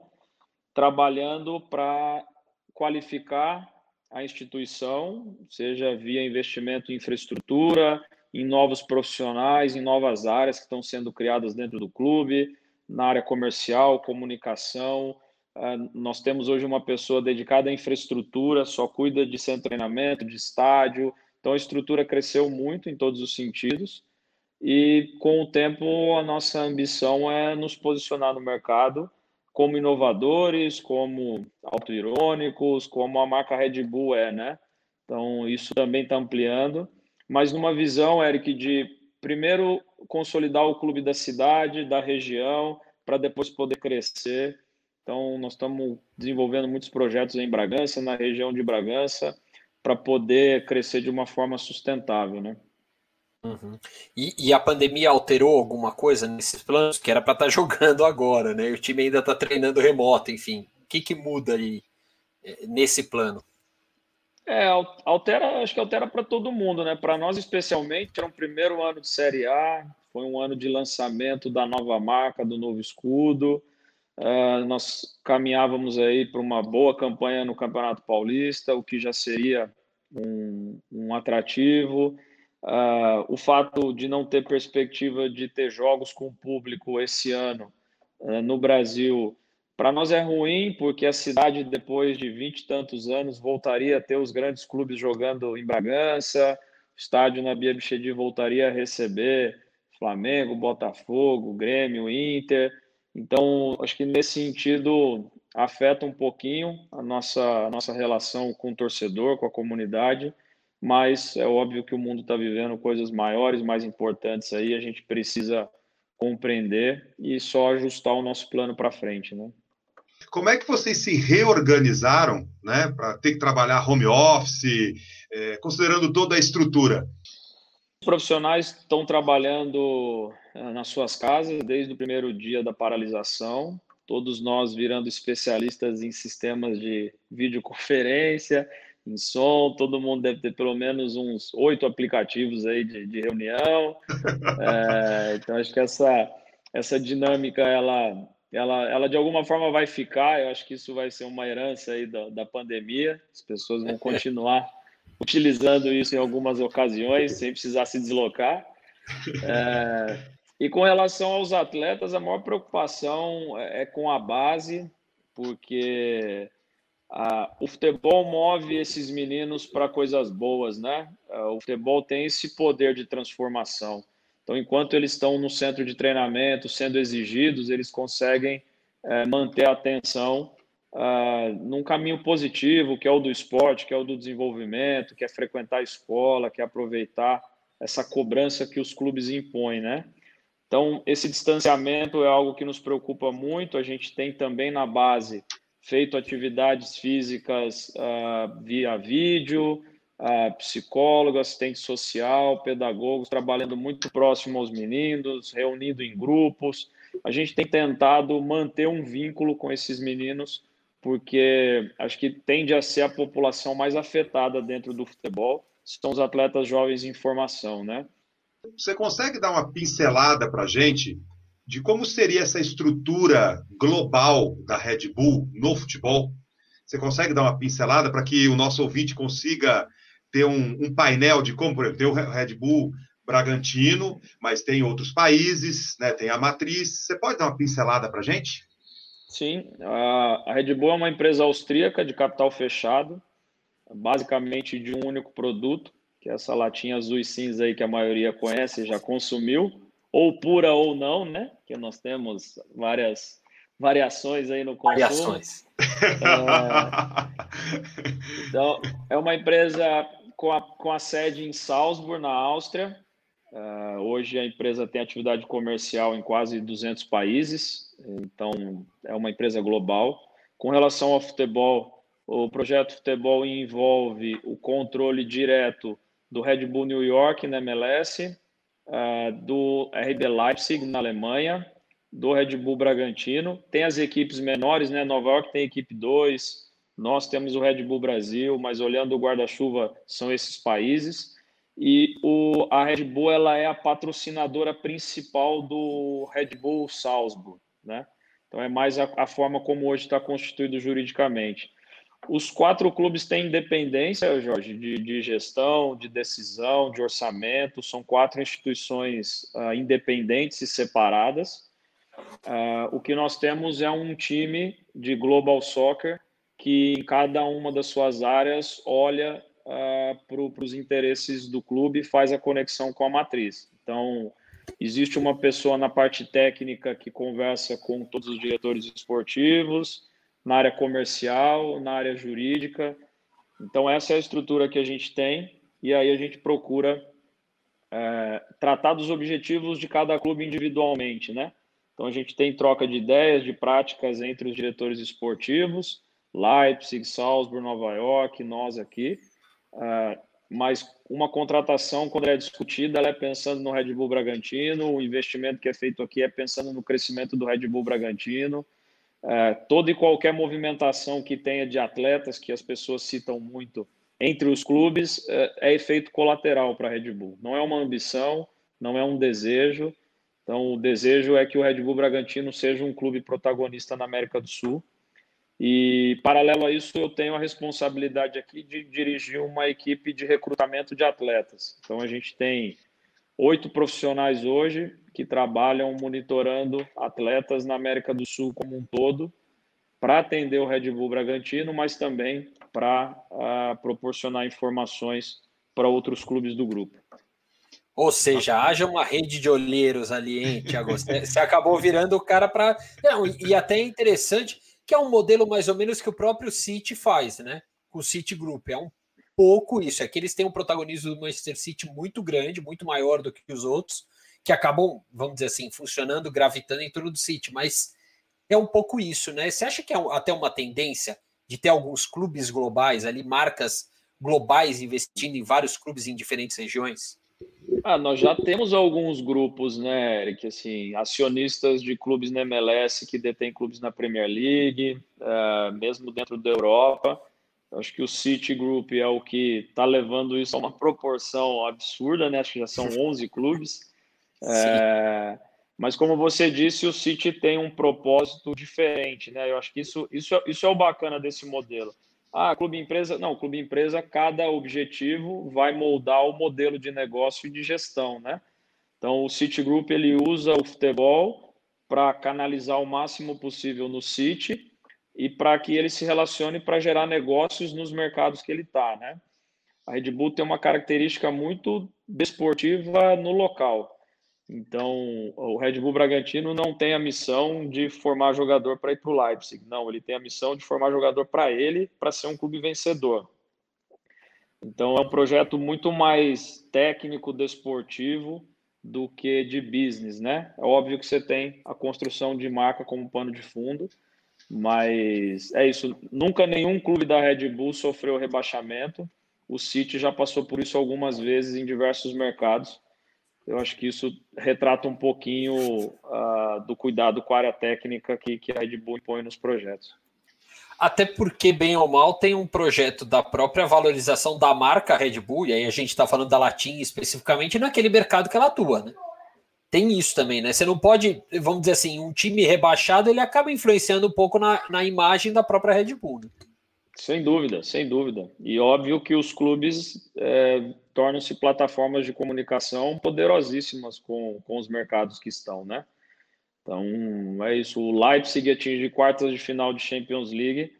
trabalhando para qualificar a instituição, seja via investimento em infraestrutura, em novos profissionais, em novas áreas que estão sendo criadas dentro do clube, na área comercial, comunicação, ah, nós temos hoje uma pessoa dedicada à infraestrutura, só cuida de centro de treinamento, de estádio. Então a estrutura cresceu muito em todos os sentidos. E com o tempo a nossa ambição é nos posicionar no mercado como inovadores, como autoirônicos, como a marca Red Bull é, né? Então isso também está ampliando, mas numa visão, Eric, de primeiro consolidar o clube da cidade, da região, para depois poder crescer então, nós estamos desenvolvendo muitos projetos em Bragança, na região de Bragança, para poder crescer de uma forma sustentável, né? Uhum. E, e, a pandemia alterou alguma coisa nesses planos? Que era para estar tá jogando agora, né? O time ainda está treinando remoto, enfim. O que, que muda aí eh, nesse plano? É, altera, acho que altera para todo mundo, né? Para nós especialmente, era um primeiro ano de Série A, foi um ano de lançamento da nova marca, do novo escudo. Uh, nós caminhávamos aí para uma boa campanha no Campeonato Paulista, o que já seria um, um atrativo. Uh, o fato de não ter perspectiva de ter jogos com público esse ano uh, no Brasil, para nós é ruim, porque a cidade, depois de vinte e tantos anos, voltaria a ter os grandes clubes jogando em Bragança, o estádio na Bia Bichedi voltaria a receber Flamengo, Botafogo, Grêmio, Inter. Então, acho que nesse sentido afeta um pouquinho a nossa, a nossa relação com o torcedor, com a comunidade, mas é óbvio que o mundo está vivendo coisas maiores, mais importantes aí, a gente precisa compreender e só ajustar o nosso plano para frente, né? Como é que vocês se reorganizaram, né, para ter que trabalhar home office, é, considerando toda a estrutura? Os profissionais estão trabalhando eh, nas suas casas desde o primeiro dia da paralisação, todos nós virando especialistas em sistemas de videoconferência, em som, todo mundo deve ter pelo menos uns oito aplicativos aí de, de reunião. É, então, acho que essa, essa dinâmica, ela, ela, ela de alguma forma vai ficar, eu acho que isso vai ser uma herança aí da, da pandemia, as pessoas vão continuar utilizando isso em algumas ocasiões, sem precisar se deslocar. É, e com relação aos atletas, a maior preocupação é, é com a base, porque a, o futebol move esses meninos para coisas boas, né? O futebol tem esse poder de transformação. Então, enquanto eles estão no centro de treinamento, sendo exigidos, eles conseguem é, manter a atenção uh, num caminho positivo, que é o do esporte, que é o do desenvolvimento, que é frequentar a escola, que é aproveitar essa cobrança que os clubes impõem, né? Então, esse distanciamento é algo que nos preocupa muito. A gente tem também na base feito atividades físicas uh, via vídeo, uh, psicólogo, assistente social, pedagogos, trabalhando muito próximo aos meninos, reunindo em grupos. A gente tem tentado manter um vínculo com esses meninos porque acho que tende a ser a população mais afetada dentro do futebol, são os atletas jovens em formação, né? Você consegue dar uma pincelada para a gente de como seria essa estrutura global da Red Bull no futebol? Você consegue dar uma pincelada para que o nosso ouvinte consiga ter um, um painel de como, por exemplo, tem o Red Bull Bragantino, mas tem outros países, né? tem a matriz. Você pode dar uma pincelada para a gente? Sim, a Red Bull é uma empresa austríaca de capital fechado, basicamente de um único produto, que é essa latinha azul e cinza aí que a maioria conhece, já consumiu, ou pura ou não, né? Que nós temos várias variações aí no consumo. Variações. É... Então, é uma empresa com a, com a sede em Salzburg, na Áustria. Uh, hoje a empresa tem atividade comercial em quase 200 países, então é uma empresa global. Com relação ao futebol, o projeto futebol envolve o controle direto do Red Bull New York na MLS, uh, do RB Leipzig na Alemanha, do Red Bull Bragantino. Tem as equipes menores, né? Nova York tem equipe 2, nós temos o Red Bull Brasil, mas olhando o guarda-chuva, são esses países. E o, a Red Bull ela é a patrocinadora principal do Red Bull Salzburg, né? Então é mais a, a forma como hoje está constituído juridicamente. Os quatro clubes têm independência, Jorge, de, de gestão, de decisão, de orçamento. São quatro instituições uh, independentes e separadas. Uh, o que nós temos é um time de Global Soccer que em cada uma das suas áreas olha uh, para os interesses do clube e faz a conexão com a matriz. Então, existe uma pessoa na parte técnica que conversa com todos os diretores esportivos, na área comercial, na área jurídica. Então, essa é a estrutura que a gente tem, e aí a gente procura é, tratar dos objetivos de cada clube individualmente, né? Então, a gente tem troca de ideias, de práticas entre os diretores esportivos, Leipzig, Salzburg, Nova York, nós aqui. Uh, mas uma contratação, quando é discutida, ela é pensando no Red Bull Bragantino, o investimento que é feito aqui é pensando no crescimento do Red Bull Bragantino. Uh, toda e qualquer movimentação que tenha de atletas, que as pessoas citam muito entre os clubes, uh, é efeito colateral para a Red Bull. Não é uma ambição, não é um desejo. Então, o desejo é que o Red Bull Bragantino seja um clube protagonista na América do Sul e, paralelo a isso, eu tenho a responsabilidade aqui de dirigir uma equipe de recrutamento de atletas. Então, a gente tem oito profissionais hoje que trabalham monitorando atletas na América do Sul como um todo, para atender o Red Bull Bragantino, mas também para uh, ah, proporcionar informações para outros clubes do grupo. Ou seja, haja uma rede de olheiros ali, hein, Tiago? Você acabou virando o cara para. E até é interessante que é um modelo mais ou menos que o próprio City faz, né? Com o City Group. É um pouco isso. É que eles têm um protagonismo do Manchester City muito grande, muito maior do que os outros, que acabam, vamos dizer assim, funcionando, gravitando em torno do City. Mas é um pouco isso, né? Você acha que é até uma tendência de ter alguns clubes globais ali, marcas globais investindo em vários clubes em diferentes regiões? Ah, nós já temos alguns grupos, né, Eric, assim, acionistas de clubes na MLS que detêm clubes na Premier League, uh, mesmo dentro da Europa. Acho que o City Group é o que está levando isso a uma proporção absurda, né? Acho que já são 11 clubes. É, mas como você disse, o City tem um propósito diferente, né? Eu acho que isso, isso, isso é o bacana desse modelo. Ah, clube empresa. Não, clube empresa, cada objetivo vai moldar o modelo de negócio e de gestão, né? Então, o Citigroup ele usa o futebol para canalizar o máximo possível no City e para que ele se relacione para gerar negócios nos mercados que ele está, né? A Red Bull tem uma característica muito desportiva no local. Então, o Red Bull Bragantino não tem a missão de formar jogador para ir para o Leipzig. Não, ele tem a missão de formar jogador para ele, para ser um clube vencedor. Então, é um projeto muito mais técnico, desportivo, do que de business, né? É óbvio que você tem a construção de marca como pano de fundo, mas é isso. Nunca nenhum clube da Red Bull sofreu rebaixamento. O City já passou por isso algumas vezes em diversos mercados eu acho que isso retrata um pouquinho uh, do cuidado com a área técnica que, que a Red Bull impõe nos projetos. Até porque, bem ou mal, tem um projeto da própria valorização da marca Red Bull, e aí a gente está falando da Latim especificamente naquele mercado que ela atua, né? Tem isso também, né? Você não pode, vamos dizer assim, um time rebaixado ele acaba influenciando um pouco na, na imagem da própria Red Bull. Né? Sem dúvida, sem dúvida. E óbvio que os clubes é, tornam-se plataformas de comunicação poderosíssimas com, com os mercados que estão, né? Então, é isso. O Leipzig atinge quartas de final de Champions League,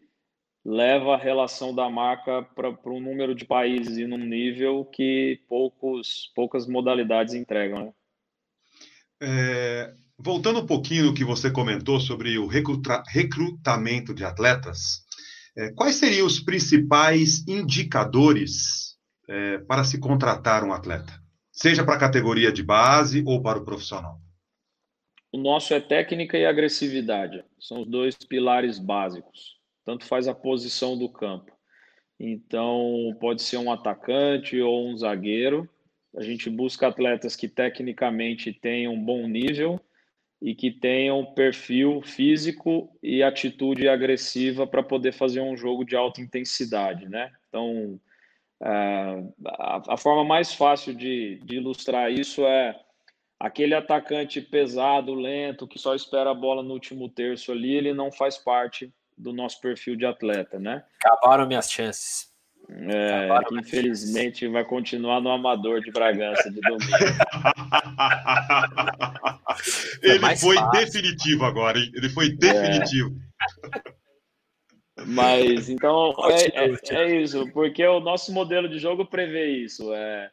leva a relação da marca para um número de países e num nível que poucos, poucas modalidades entregam, né? É, voltando um pouquinho no que você comentou sobre o recruta, recrutamento de atletas, É, quais seriam os principais indicadores é, para se contratar um atleta? Seja para a categoria de base ou para o profissional? O nosso é técnica e agressividade. São os dois pilares básicos. Tanto faz a posição do campo. Então, pode ser um atacante ou um zagueiro. A gente busca atletas que tecnicamente tenham um bom nível e que tenham perfil físico e atitude agressiva para poder fazer um jogo de alta intensidade, né? Então, é, a, forma mais fácil de, de ilustrar isso é aquele atacante pesado, lento, que só espera a bola no último terço ali, ele não faz parte do nosso perfil de atleta, né? Acabaram minhas chances. É, que infelizmente vai continuar no amador de Bragança de domingo. Ele é foi fácil. definitivo agora, hein? Ele foi definitivo. É. Mas então é, é, é, isso, porque o nosso modelo de jogo prevê isso. É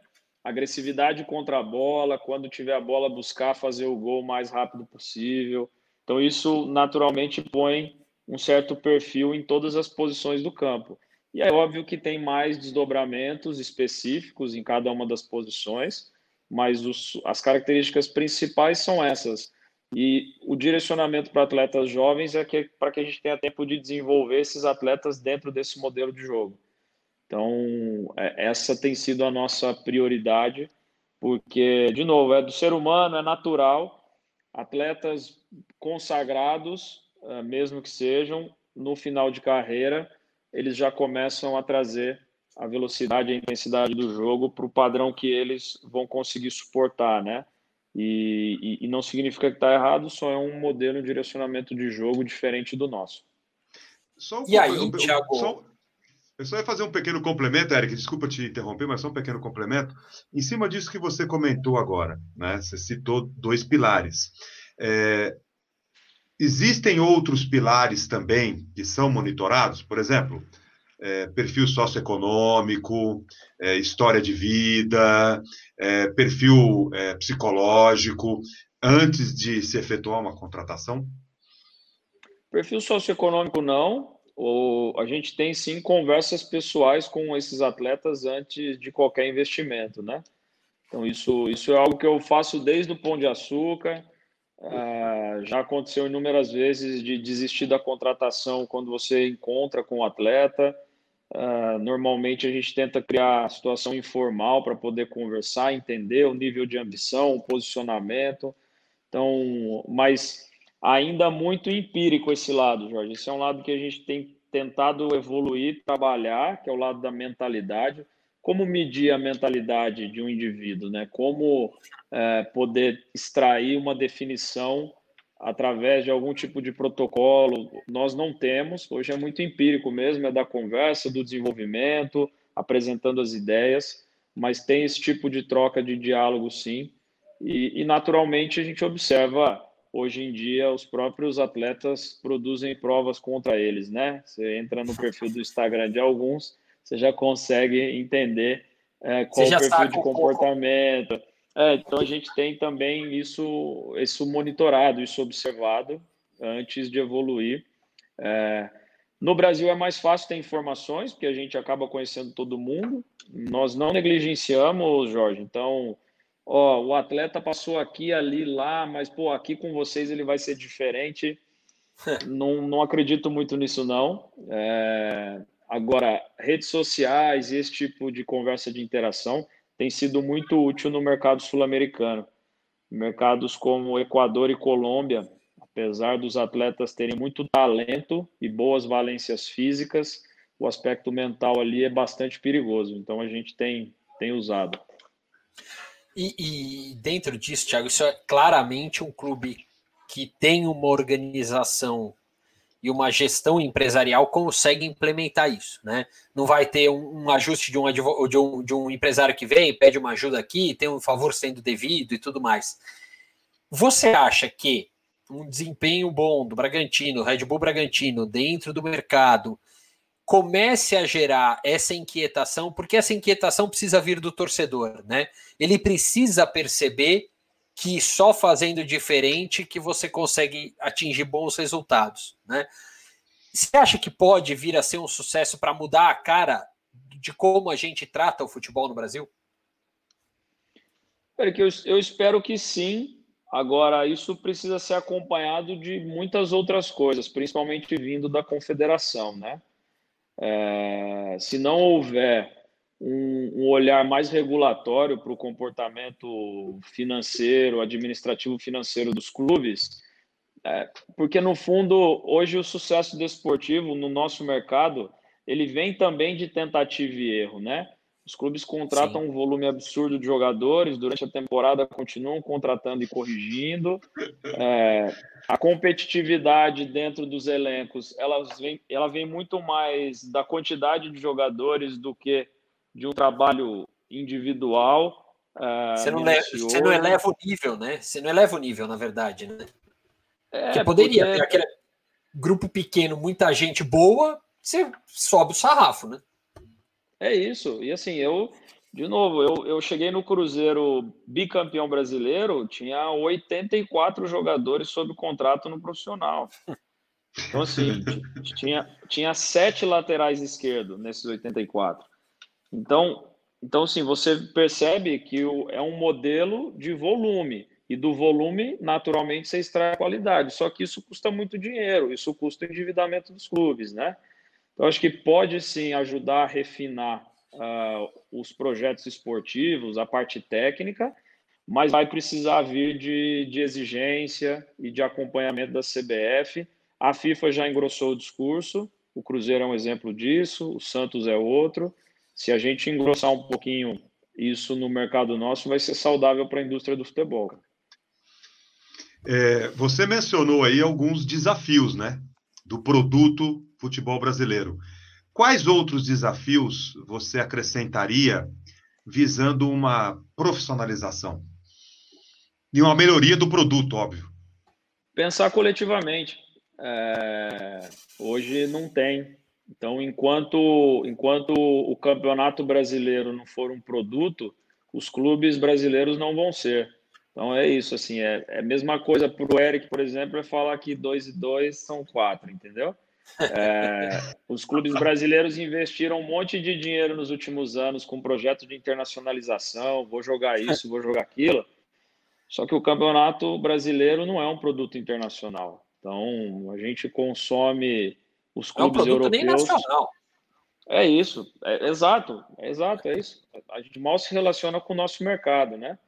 agressividade contra a bola, quando tiver a bola, buscar fazer o gol o mais rápido possível. Então, isso naturalmente põe um certo perfil em todas as posições do campo. E é óbvio que tem mais desdobramentos específicos em cada uma das posições, mas os, as características principais são essas. E o direcionamento para atletas jovens é que, para que a gente tenha tempo de desenvolver esses atletas dentro desse modelo de jogo. Então, é, essa tem sido a nossa prioridade, porque, de novo, é do ser humano, é natural. Atletas consagrados, é, mesmo que sejam, no final de carreira, eles já começam a trazer a velocidade e a intensidade do jogo para o padrão que eles vão conseguir suportar, né? E, e, e não significa que está errado, só é um modelo, um direcionamento de jogo diferente do nosso. Só um e aí, eu, Thiago... Só, eu só ia fazer um pequeno complemento, Eric, desculpa te interromper, mas só um pequeno complemento. Em cima disso que você comentou agora, né? Você citou dois pilares. É, Existem outros pilares também que são monitorados, por exemplo, é, perfil socioeconômico, é, história de vida, é, perfil é, psicológico, antes de se efetuar uma contratação? Perfil socioeconômico não. O, a gente tem sim conversas pessoais com esses atletas antes de qualquer investimento, né? Então, isso, isso é algo que eu faço desde o Pão de Açúcar Uh, já aconteceu inúmeras vezes de desistir da contratação quando você encontra com o atleta. Uh, normalmente a gente tenta criar a situação informal para poder conversar, entender o nível de ambição, o posicionamento. Então, mas ainda muito empírico esse lado, Jorge. Esse é um lado que a gente tem tentado evoluir, trabalhar, que é o lado da mentalidade como medir a mentalidade de um indivíduo, né? Como é, poder extrair uma definição através de algum tipo de protocolo. Nós não temos, hoje é muito empírico mesmo, é da conversa, do desenvolvimento, apresentando as ideias, mas tem esse tipo de troca de diálogo sim. E, e naturalmente a gente observa hoje em dia os próprios atletas produzem provas contra eles, né? Você entra no perfil do Instagram de alguns, você já consegue entender é, qual o perfil de comportamento. É, então a gente tem também isso, isso monitorado, isso observado antes de evoluir. É, no Brasil é mais fácil ter informações, porque a gente acaba conhecendo todo mundo. Nós não negligenciamos, Jorge. Então, ó, o atleta passou aqui, ali, lá, mas pô, aqui com vocês ele vai ser diferente. não, não acredito muito nisso, não. É, Agora, redes sociais e esse tipo de conversa de interação tem sido muito útil no mercado sul-americano. Mercados como Equador e Colômbia, apesar dos atletas terem muito talento e boas valências físicas, o aspecto mental ali é bastante perigoso. Então a gente tem, tem usado. E, e dentro disso, Thiago, isso é claramente um clube que tem uma organização e uma gestão empresarial consegue implementar isso, né? Não vai ter um, um ajuste de um, de, um, de um empresário que vem, pede uma ajuda aqui, tem um favor sendo devido e tudo mais. Você acha que um desempenho bom do Bragantino, Red Bull Bragantino, dentro do mercado, comece a gerar essa inquietação, porque essa inquietação precisa vir do torcedor, né? Ele precisa perceber que só fazendo diferente que você consegue atingir bons resultados, né? Você acha que pode vir a ser um sucesso para mudar a cara de como a gente trata o futebol no Brasil? Eric, eu, eu espero que sim. Agora, isso precisa ser acompanhado de muitas outras coisas, principalmente vindo da confederação, né? É, se não houver um, um olhar mais regulatório para o comportamento financeiro, administrativo financeiro dos clubes, é, porque no fundo hoje o sucesso desportivo no nosso mercado ele vem também de tentativa e erro, né? Os clubes contratam Sim. um volume absurdo de jogadores, durante a temporada continuam contratando e corrigindo. É, a competitividade dentro dos elencos ela vem, ela vem muito mais da quantidade de jogadores do que de um trabalho individual. É, você, não você não eleva o nível, né? Você não eleva o nível, na verdade, né? É, que poderia porque... ter aquele grupo pequeno, muita gente boa, você sobe o sarrafo, né? É isso. E assim, eu, de novo, eu, eu cheguei no Cruzeiro bicampeão brasileiro, tinha 84 jogadores sob contrato no profissional. Então, assim, tinha, tinha sete laterais esquerdos nesses 84. Então, então, assim, você percebe que o, é um modelo de volume. E do volume, naturalmente, você extrai qualidade. Só que isso custa muito dinheiro, isso custa o endividamento dos clubes, né? Então, acho que pode sim ajudar a refinar uh, os projetos esportivos, a parte técnica, mas vai precisar vir de, de exigência e de acompanhamento da CBF. A FIFA já engrossou o discurso, o Cruzeiro é um exemplo disso, o Santos é outro. Se a gente engrossar um pouquinho isso no mercado nosso, vai ser saudável para a indústria do futebol. É, você mencionou aí alguns desafios, né? do produto futebol brasileiro. Quais outros desafios você acrescentaria visando uma profissionalização? E uma melhoria do produto, óbvio. Pensar coletivamente. É... Hoje não tem. Então, enquanto, enquanto o campeonato brasileiro não for um produto, os clubes brasileiros não vão ser. Então é isso, assim, é, é a mesma coisa para o Eric, por exemplo, é falar que dois e dois são quatro, entendeu? É, os clubes brasileiros investiram um monte de dinheiro nos últimos anos com projetos de internacionalização, vou jogar isso, vou jogar aquilo. Só que o campeonato brasileiro não é um produto internacional. Então a gente consome os clubes é um europeus. Nem nacional. É isso, é, exato, é exato, é isso. A gente mal se relaciona com o nosso mercado, né?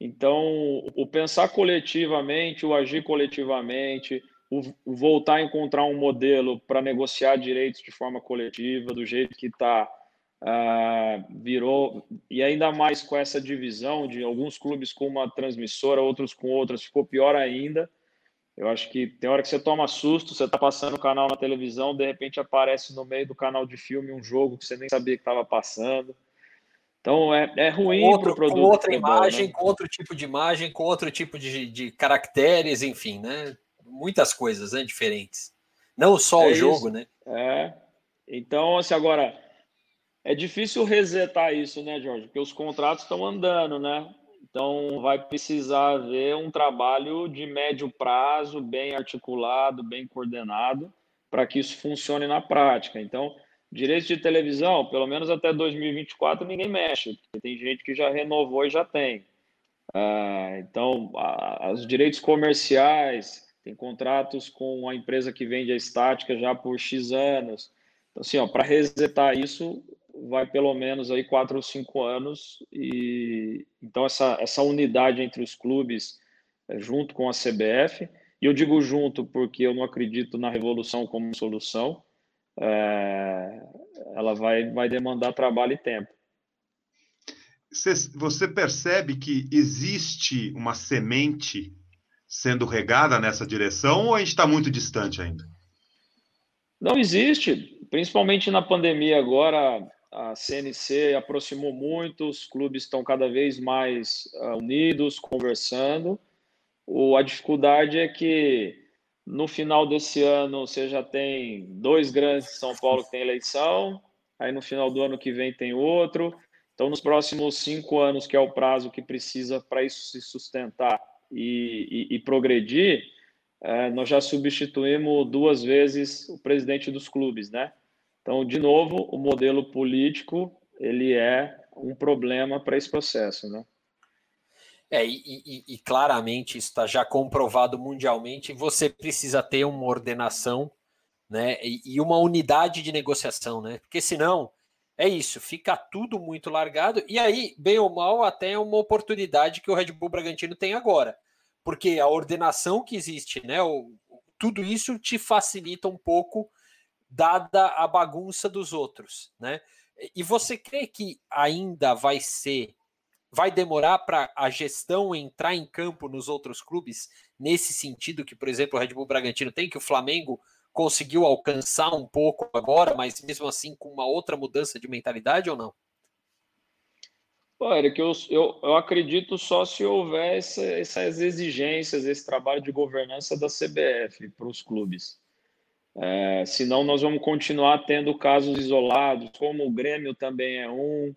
Então, o pensar coletivamente, o agir coletivamente, o, voltar a encontrar um modelo para negociar direitos de forma coletiva, do jeito que está, uh, ah, virou, e ainda mais com essa divisão de alguns clubes com uma transmissora, outros com outras, ficou pior ainda. Eu acho que tem hora que você toma susto, você está passando o canal na televisão, de repente aparece no meio do canal de filme um jogo que você nem sabia que estava passando. Então é, é ruim para o produto. Com outra imagem, né? com outro tipo de imagem, com outro tipo de, de caracteres, enfim, né? Muitas coisas né, diferentes. Não só é o jogo, né? É. Então, assim, agora é difícil resetar isso, né, Jorge? Porque os contratos estão andando, né? Então vai precisar haver um trabalho de médio prazo, bem articulado, bem coordenado, para que isso funcione na prática. Então, Direitos de televisão, pelo menos até 2024, ninguém mexe, porque tem gente que já renovou e já tem. Ah, então, os direitos comerciais, tem contratos com a empresa que vende a estática já por X anos. Então, assim, para resetar isso, vai pelo menos aí quatro ou cinco anos. E então, essa, essa unidade entre os clubes, é, junto com a CBF, e eu digo junto porque eu não acredito na revolução como solução é, ela vai, vai demandar trabalho e tempo. Você percebe que existe uma semente sendo regada nessa direção ou a gente está muito distante ainda? Não existe, principalmente na pandemia agora. A CNC aproximou muito, os clubes estão cada vez mais uh, unidos, conversando. O, a dificuldade é que no final desse ano, você já tem dois grandes de São Paulo que tem eleição, aí no final do ano que vem tem outro. Então, nos próximos cinco anos, que é o prazo que precisa para isso se sustentar e, e, e progredir, é, nós já substituímos duas vezes o presidente dos clubes, né? Então, de novo, o modelo político ele é um problema para esse processo, né? É, e, e, e claramente isso está já comprovado mundialmente. Você precisa ter uma ordenação, né? E, e uma unidade de negociação, né? Porque senão é isso, fica tudo muito largado. E aí, bem ou mal, até é uma oportunidade que o Red Bull Bragantino tem agora. Porque a ordenação que existe, né? O, tudo isso te facilita um pouco, dada a bagunça dos outros, né? E você crê que ainda vai ser, vai demorar para a gestão entrar em campo nos outros clubes, nesse sentido que, por exemplo, o Red Bull Bragantino tem, que o Flamengo conseguiu alcançar um pouco agora, mas mesmo assim com uma outra mudança de mentalidade ou não? Olha, que eu, eu, eu acredito só se houver essa, essas exigências, esse trabalho de governança da CBF para os clubes. É, senão nós vamos continuar tendo casos isolados, como o Grêmio também é um,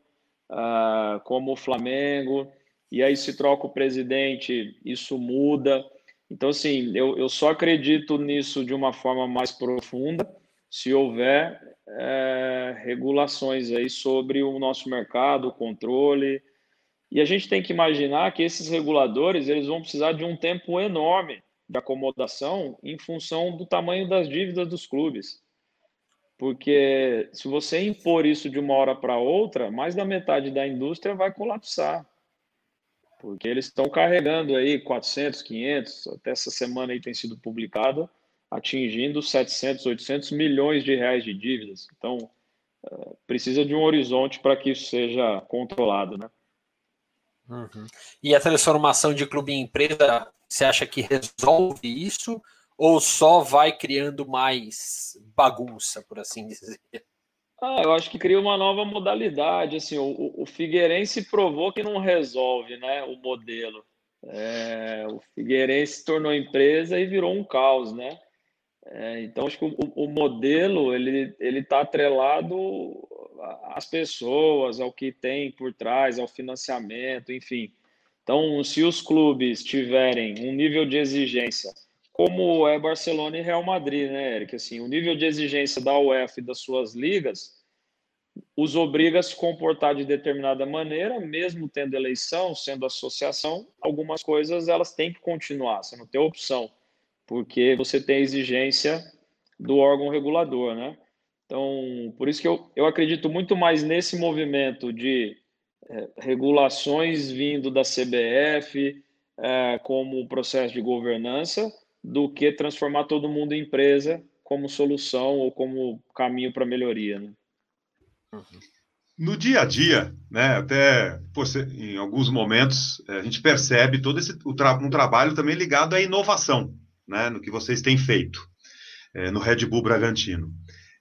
uh, como o Flamengo, e aí se troca o presidente, isso muda. Então, assim, eu, eu só acredito nisso de uma forma mais profunda se houver é, regulações aí sobre o nosso mercado, o controle. E a gente tem que imaginar que esses reguladores eles vão precisar de um tempo enorme de acomodação em função do tamanho das dívidas dos clubes. Porque se você impor isso de uma hora para outra, mais da metade da indústria vai colapsar porque eles estão carregando aí 400, 500, até essa semana aí tem sido publicado, atingindo 700, 800 milhões de reais de dívidas. Então, uh, precisa de um horizonte para que isso seja controlado, né? Uhum. E a transformação de clube em empresa, você acha que resolve isso ou só vai criando mais bagunça, por assim dizer? Ah, eu acho que cria uma nova modalidade. Assim, o, o Figueirense provou que não resolve, né, o modelo. É, o Figueirense tornou empresa e virou um caos, né? É, então acho que o, o modelo ele está atrelado às pessoas, ao que tem por trás, ao financiamento, enfim. Então, se os clubes tiverem um nível de exigência como é Barcelona e Real Madrid, né, Eric? Assim, o nível de exigência da UEFA e das suas ligas os obriga a se comportar de determinada maneira, mesmo tendo eleição, sendo associação, algumas coisas elas têm que continuar, você não tem opção, porque você tem exigência do órgão regulador, né? Então, por isso que eu, eu acredito muito mais nesse movimento de regulações vindo da CBF é, como processo de governança, do que transformar todo mundo em empresa como solução ou como caminho para melhoria. Né? Uhum. No dia a dia, né, até em alguns momentos, eh, a gente percebe todo esse um trabalho também ligado à inovação, né, no que vocês têm feito é, no Red Bull Bragantino.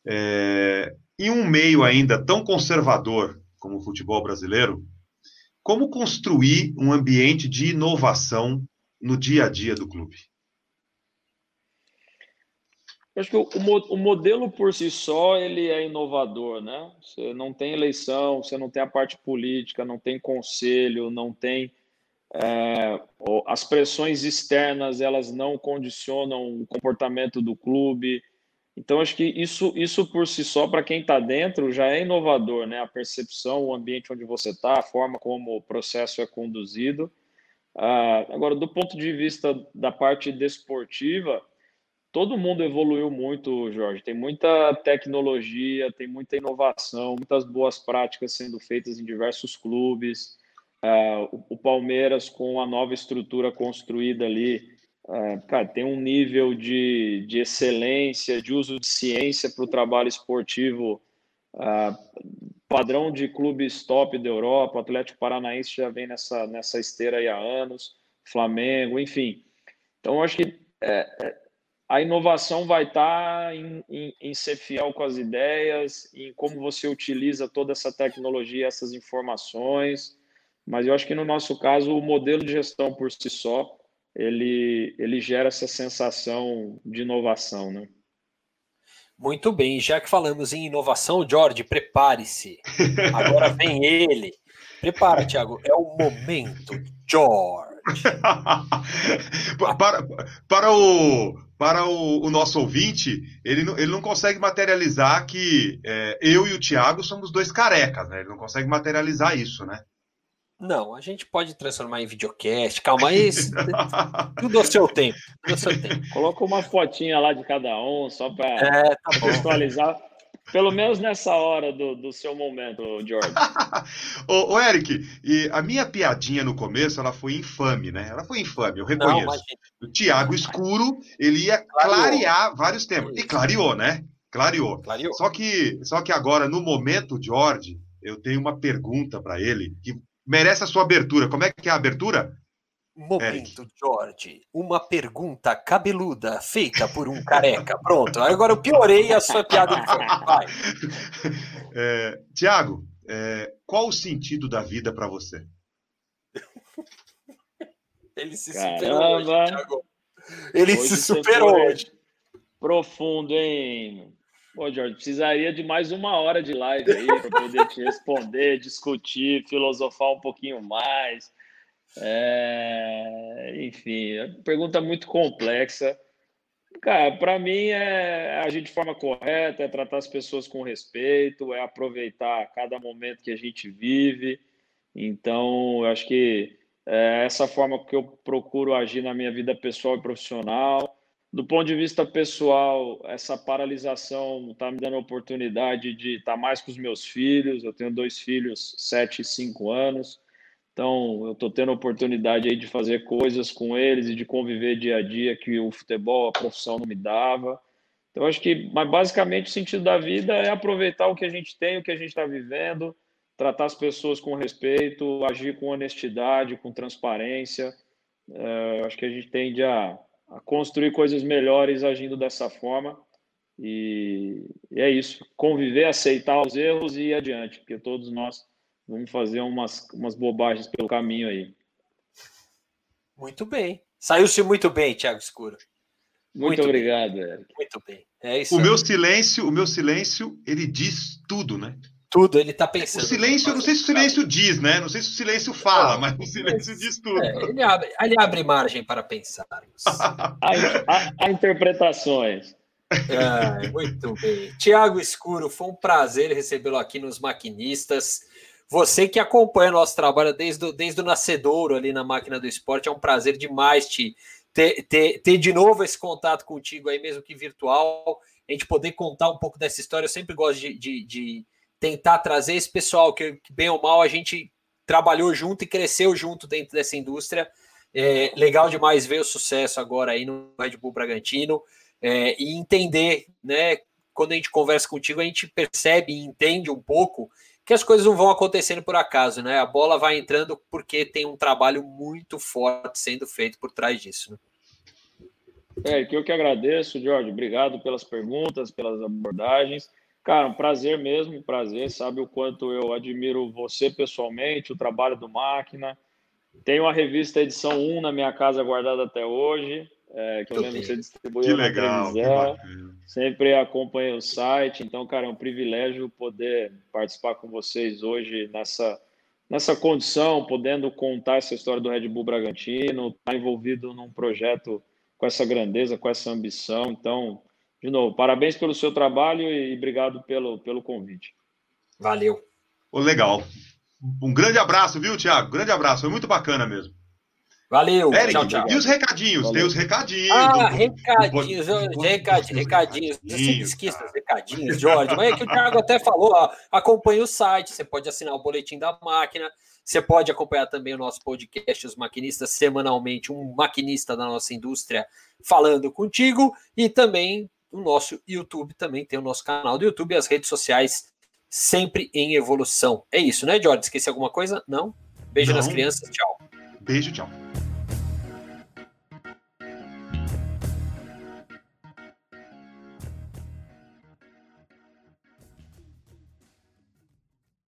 É, em um meio ainda tão conservador como o futebol brasileiro, como construir um ambiente de inovação no dia a dia do clube? Acho que o, o, modelo por si só ele é inovador, né? Você não tem eleição, você não tem a parte política, não tem conselho, não tem é, as pressões externas, elas não condicionam o comportamento do clube. Então acho que isso, isso por si só para quem está dentro já é inovador, né? A percepção, o ambiente onde você está, a forma como o processo é conduzido. Ah, agora, do ponto de vista da parte desportiva todo mundo evoluiu muito, Jorge. Tem muita tecnologia, tem muita inovação, muitas boas práticas sendo feitas em diversos clubes. Uh, o, Palmeiras, com a nova estrutura construída ali, cara, tem um nível de, de excelência, de uso de ciência para o trabalho esportivo, uh, padrão de clubes top da Europa. Atlético Paranaense já vem nessa, nessa esteira aí há anos, Flamengo, enfim. Então, acho que é, é a inovação vai estar em, em, em, ser fiel com as ideias, em como você utiliza toda essa tecnologia, essas informações. Mas eu acho que no nosso caso, o modelo de gestão por si só, ele, ele gera essa sensação de inovação, né? Muito bem, já que falamos em inovação, Jorge, prepare-se. Agora vem ele. Prepara, Thiago, é o momento, George. para, para, o, para o, o, nosso ouvinte, ele não, ele não consegue materializar que é, eu e o Thiago somos dois carecas, né? Ele não consegue materializar isso, né? Não, a gente pode transformar em videocast. Calma aí, tudo ao seu tempo. Tudo ao seu tempo. Coloca uma fotinha lá de cada um, só para é, tá contextualizar. Pelo menos nessa hora do, do seu momento, George. ô, ô, Eric, e a minha piadinha no começo, ela foi infame, né? Ela foi infame, eu reconheço. Não, o Tiago Escuro, ele ia clarear vários temas. E clareou, né? Clareou. clareou. Só, que, só que agora, no momento, George, eu tenho uma pergunta para ele que merece a sua abertura. Como é que é a abertura? Momento, Eric. George. Uma pergunta cabeluda feita por um careca. Pronto. Agora eu piorei a sua piada. Vai. É, Tiago, é, qual o sentido da vida para você? Ele se Caramba. superou hoje, Thiago. Ele hoje se superou hoje. Profundo, hein? Pô, Jorge, precisaria de mais uma hora de live aí para poder te responder, discutir, filosofar um pouquinho mais. É, enfim, é pergunta muito complexa. Cara, para mim é agir de forma correta, é tratar as pessoas com respeito, é aproveitar cada momento que a gente vive. Então, eu acho que é essa forma que eu procuro agir na minha vida pessoal e profissional. Do ponto de vista pessoal, essa paralisação está me dando a oportunidade de estar tá mais com os meus filhos. Eu tenho dois filhos, sete e cinco anos. Então, eu estou tendo a oportunidade aí de fazer coisas com eles e de conviver dia a dia que o futebol, a profissão não me dava. Então, acho que, mas basicamente, o sentido da vida é aproveitar o que a gente tem, o que a gente está vivendo, tratar as pessoas com respeito, agir com honestidade, com transparência. É, acho que a gente tende a, a, construir coisas melhores agindo dessa forma. E, e é isso. Conviver, aceitar os erros e ir adiante, porque todos nós Vamos fazer umas, umas bobagens pelo caminho aí. Muito bem. Saiu-se muito bem, Thiago Escuro. Muito, muito obrigado, bem. Eric. Muito bem. É isso o aí. meu silêncio, o meu silêncio, ele diz tudo, né? Tudo, ele está pensando. O silêncio, não sei se o silêncio diz, né? Não sei se o silêncio fala, mas o silêncio diz tudo. É, ele, abre, ele abre margem para pensar. há, interpretações. É, muito bem. Tiago Escuro, foi um prazer recebê-lo aqui nos Maquinistas. Você que acompanha nosso trabalho desde, o, desde o nascedouro ali na máquina do esporte, é um prazer demais te ter, ter, ter de novo esse contato contigo aí, mesmo que virtual, a gente poder contar um pouco dessa história. Eu sempre gosto de, de, de tentar trazer esse pessoal que, bem ou mal, a gente trabalhou junto e cresceu junto dentro dessa indústria. É legal demais ver o sucesso agora aí no Red Bull Bragantino é, e entender, né? Quando a gente conversa contigo, a gente percebe e entende um pouco que as coisas não vão acontecendo por acaso, né? A bola vai entrando porque tem um trabalho muito forte sendo feito por trás disso. Né? É, que eu que agradeço, Jorge. Obrigado pelas perguntas, pelas abordagens. Cara, um prazer mesmo, prazer. Sabe o quanto eu admiro você pessoalmente, o trabalho do Máquina. Tenho a revista edição 1 na minha casa guardada até hoje é, que eu lembro que você distribuiu na legal, televisão. Sempre acompanha o site, então, cara, é um privilégio poder participar com vocês hoje nessa, nessa condição, podendo contar essa história do Red Bull Bragantino, estar tá envolvido num projeto com essa grandeza, com essa ambição. Então, de novo, parabéns pelo seu trabalho e obrigado pelo, pelo convite. Valeu. Oh, legal. Um grande abraço, viu, Tiago? Grande abraço, foi muito bacana mesmo. Valeu. Eric, tchau, tchau. E os recadinhos? Valeu. Tem os recadinhos. Ah, do, recadinhos, do, do, recadinhos, recadinhos. Esqueço os recadinhos, Jorge. Mas é que o Thiago até falou, ó, acompanhe o site, você pode assinar o boletim da máquina, você pode acompanhar também o nosso podcast, os maquinistas, semanalmente, um maquinista da nossa indústria falando contigo, e também o nosso YouTube, também tem o nosso canal do YouTube e as redes sociais sempre em evolução. É isso, né, Jorge? Esqueci alguma coisa? Não? Beijo Não. nas crianças, tchau. Beijo, tchau.